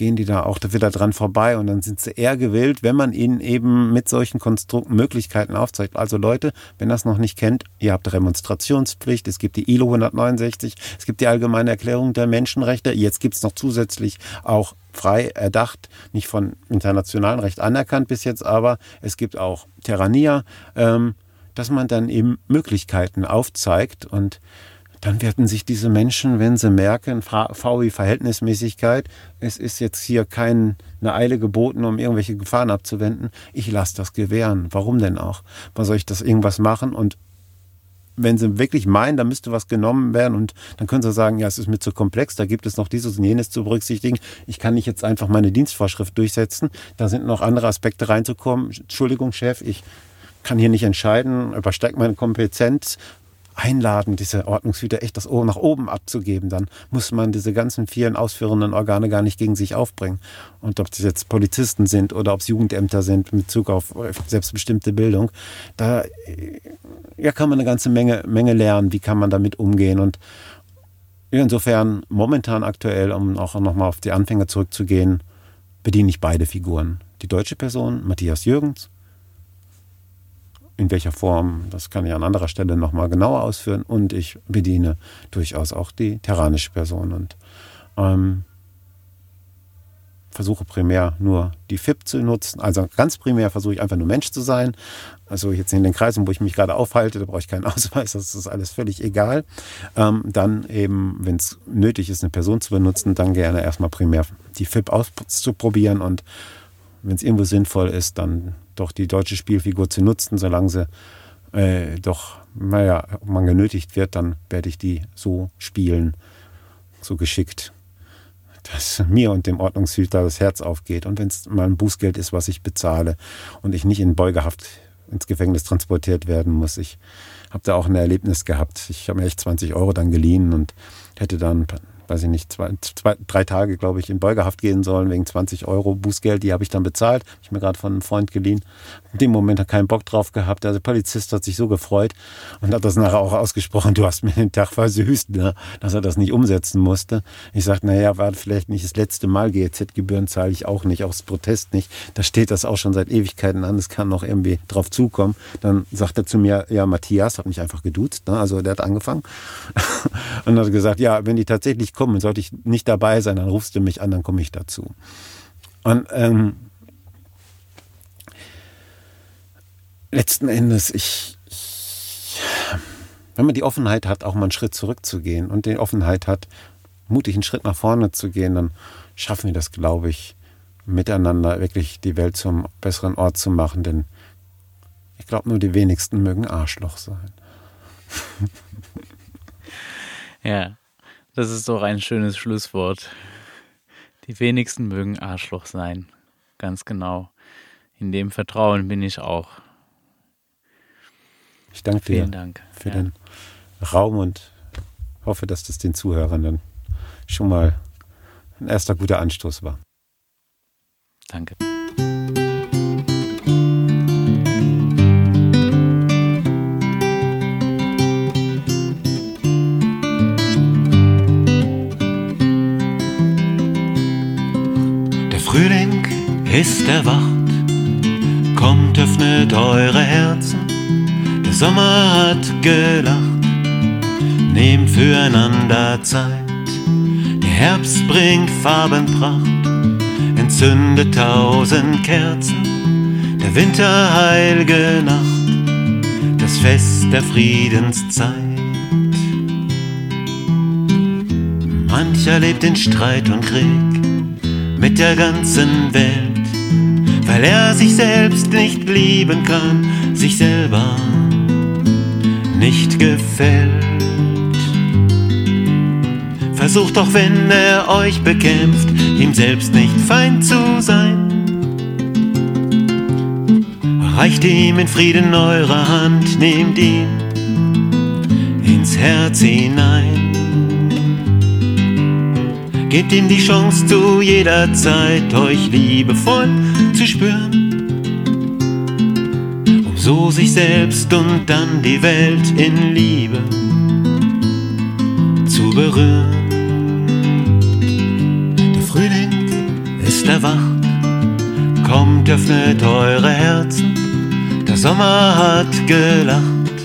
gehen die da auch wieder dran vorbei und dann sind sie eher gewillt, wenn man ihnen eben mit solchen Konstrukten Möglichkeiten aufzeigt. Also Leute, wenn das noch nicht kennt, ihr habt Demonstrationspflicht, es gibt die ILO 169, es gibt die Allgemeine Erklärung der Menschenrechte, jetzt gibt es noch zusätzlich auch frei erdacht, nicht von internationalem Recht anerkannt bis jetzt, aber es gibt auch Terrania, ähm, dass man dann eben Möglichkeiten aufzeigt und dann werden sich diese Menschen, wenn sie merken, V wie Verhältnismäßigkeit, es ist jetzt hier keine Eile geboten, um irgendwelche Gefahren abzuwenden, ich lasse das gewähren. Warum denn auch? Was soll ich das irgendwas machen? Und wenn sie wirklich meinen, da müsste was genommen werden und dann können sie sagen, ja, es ist mir zu komplex, da gibt es noch dieses und jenes zu berücksichtigen. Ich kann nicht jetzt einfach meine Dienstvorschrift durchsetzen. Da sind noch andere Aspekte reinzukommen. Entschuldigung, Chef, ich kann hier nicht entscheiden, übersteigt meine Kompetenz einladen, diese Ordnungshüter echt das Ohr nach oben abzugeben. Dann muss man diese ganzen vielen ausführenden Organe gar nicht gegen sich aufbringen. Und ob das jetzt Polizisten sind oder ob es Jugendämter sind mit Bezug auf selbstbestimmte Bildung, da ja, kann man eine ganze Menge, Menge lernen, wie kann man damit umgehen. Und insofern momentan aktuell, um auch nochmal auf die Anfänger zurückzugehen, bediene ich beide Figuren. Die deutsche Person, Matthias Jürgens, in welcher Form, das kann ich an anderer Stelle nochmal genauer ausführen. Und ich bediene durchaus auch die terranische Person und ähm, versuche primär nur die FIP zu nutzen. Also ganz primär versuche ich einfach nur Mensch zu sein. Also jetzt in den Kreisen, wo ich mich gerade aufhalte, da brauche ich keinen Ausweis, das ist alles völlig egal. Ähm, dann eben, wenn es nötig ist, eine Person zu benutzen, dann gerne erstmal primär die FIP auszuprobieren und wenn es irgendwo sinnvoll ist, dann doch die deutsche Spielfigur zu nutzen, solange sie äh, doch, naja, man genötigt wird, dann werde ich die so spielen, so geschickt, dass mir und dem Ordnungshüter das Herz aufgeht. Und wenn es mal ein Bußgeld ist, was ich bezahle und ich nicht in Beugehaft ins Gefängnis transportiert werden muss. Ich habe da auch ein Erlebnis gehabt. Ich habe mir echt 20 Euro dann geliehen und hätte dann weiß ich nicht, zwei, zwei, drei Tage, glaube ich, in Beugehaft gehen sollen wegen 20 Euro Bußgeld. Die habe ich dann bezahlt. Hab ich mir gerade von einem Freund geliehen. In dem Moment hat keinen Bock drauf gehabt. Der Polizist hat sich so gefreut und hat das nachher auch ausgesprochen. Du hast mir den Tag versüßt, ne? dass er das nicht umsetzen musste. Ich sagte, naja, war vielleicht nicht das letzte Mal. GEZ-Gebühren zahle ich auch nicht, aus Protest nicht. Da steht das auch schon seit Ewigkeiten an. Es kann noch irgendwie drauf zukommen. Dann sagt er zu mir, ja, Matthias, hat mich einfach geduzt. Ne? Also der hat angefangen und hat gesagt, ja, wenn die tatsächlich kommen, sollte ich nicht dabei sein, dann rufst du mich an, dann komme ich dazu. Und ähm, letzten Endes, ich, ich, wenn man die Offenheit hat, auch mal einen Schritt zurückzugehen und die Offenheit hat, mutig einen Schritt nach vorne zu gehen, dann schaffen wir das, glaube ich, miteinander wirklich die Welt zum besseren Ort zu machen, denn ich glaube, nur die wenigsten mögen Arschloch sein. ja. Das ist doch ein schönes Schlusswort. Die wenigsten mögen Arschloch sein. Ganz genau. In dem Vertrauen bin ich auch. Ich danke dir Dank. für ja. den Raum und hoffe, dass das den Zuhörern dann schon mal ein erster guter Anstoß war. Danke. Frühling ist erwacht, kommt, öffnet eure Herzen. Der Sommer hat gelacht, nehmt füreinander Zeit. Der Herbst bringt Farbenpracht, entzündet tausend Kerzen. Der Winter heilge Nacht, das Fest der Friedenszeit. Mancher lebt in Streit und Krieg mit der ganzen Welt, weil er sich selbst nicht lieben kann, sich selber nicht gefällt. Versucht doch, wenn er euch bekämpft, ihm selbst nicht Feind zu sein. Reicht ihm in Frieden eure Hand, nehmt ihn ins Herz hinein. Gebt ihm die Chance zu jeder Zeit, euch liebevoll zu spüren. Um so sich selbst und dann die Welt in Liebe zu berühren. Der Frühling ist erwacht, kommt, öffnet eure Herzen. Der Sommer hat gelacht,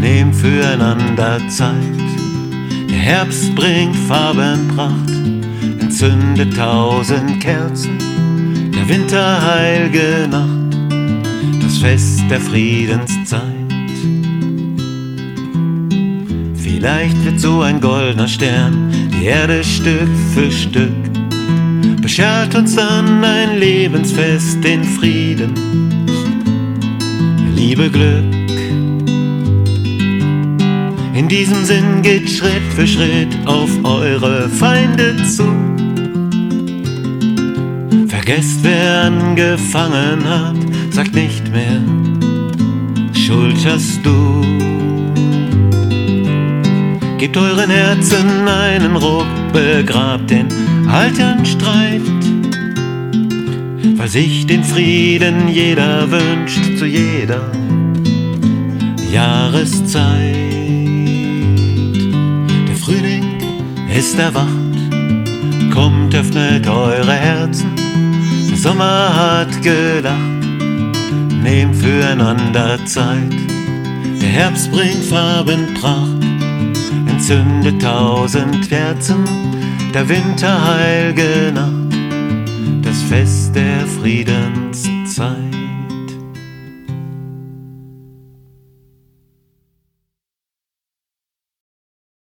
nehmt füreinander Zeit. Der Herbst bringt Farbenpracht entzündet tausend Kerzen, der Winter heilge Nacht, das Fest der Friedenszeit. Vielleicht wird so ein goldener Stern die Erde Stück für Stück, beschert uns dann ein Lebensfest, den Frieden, Liebe, Glück. In diesem Sinn geht Schritt für Schritt auf eure Feinde zu. Vergesst, wer angefangen hat, sagt nicht mehr, Schuld hast du. Gebt euren Herzen einen Ruck, begrabt den alten Streit, weil sich den Frieden jeder wünscht zu jeder Jahreszeit. Der Frühling ist erwacht, kommt, öffnet eure Herzen Sommer hat gelacht, nehmen füreinander Zeit. Der Herbst bringt Farbenpracht, entzündet tausend Kerzen, der Winter heilge Nacht, das Fest der Friedenszeit.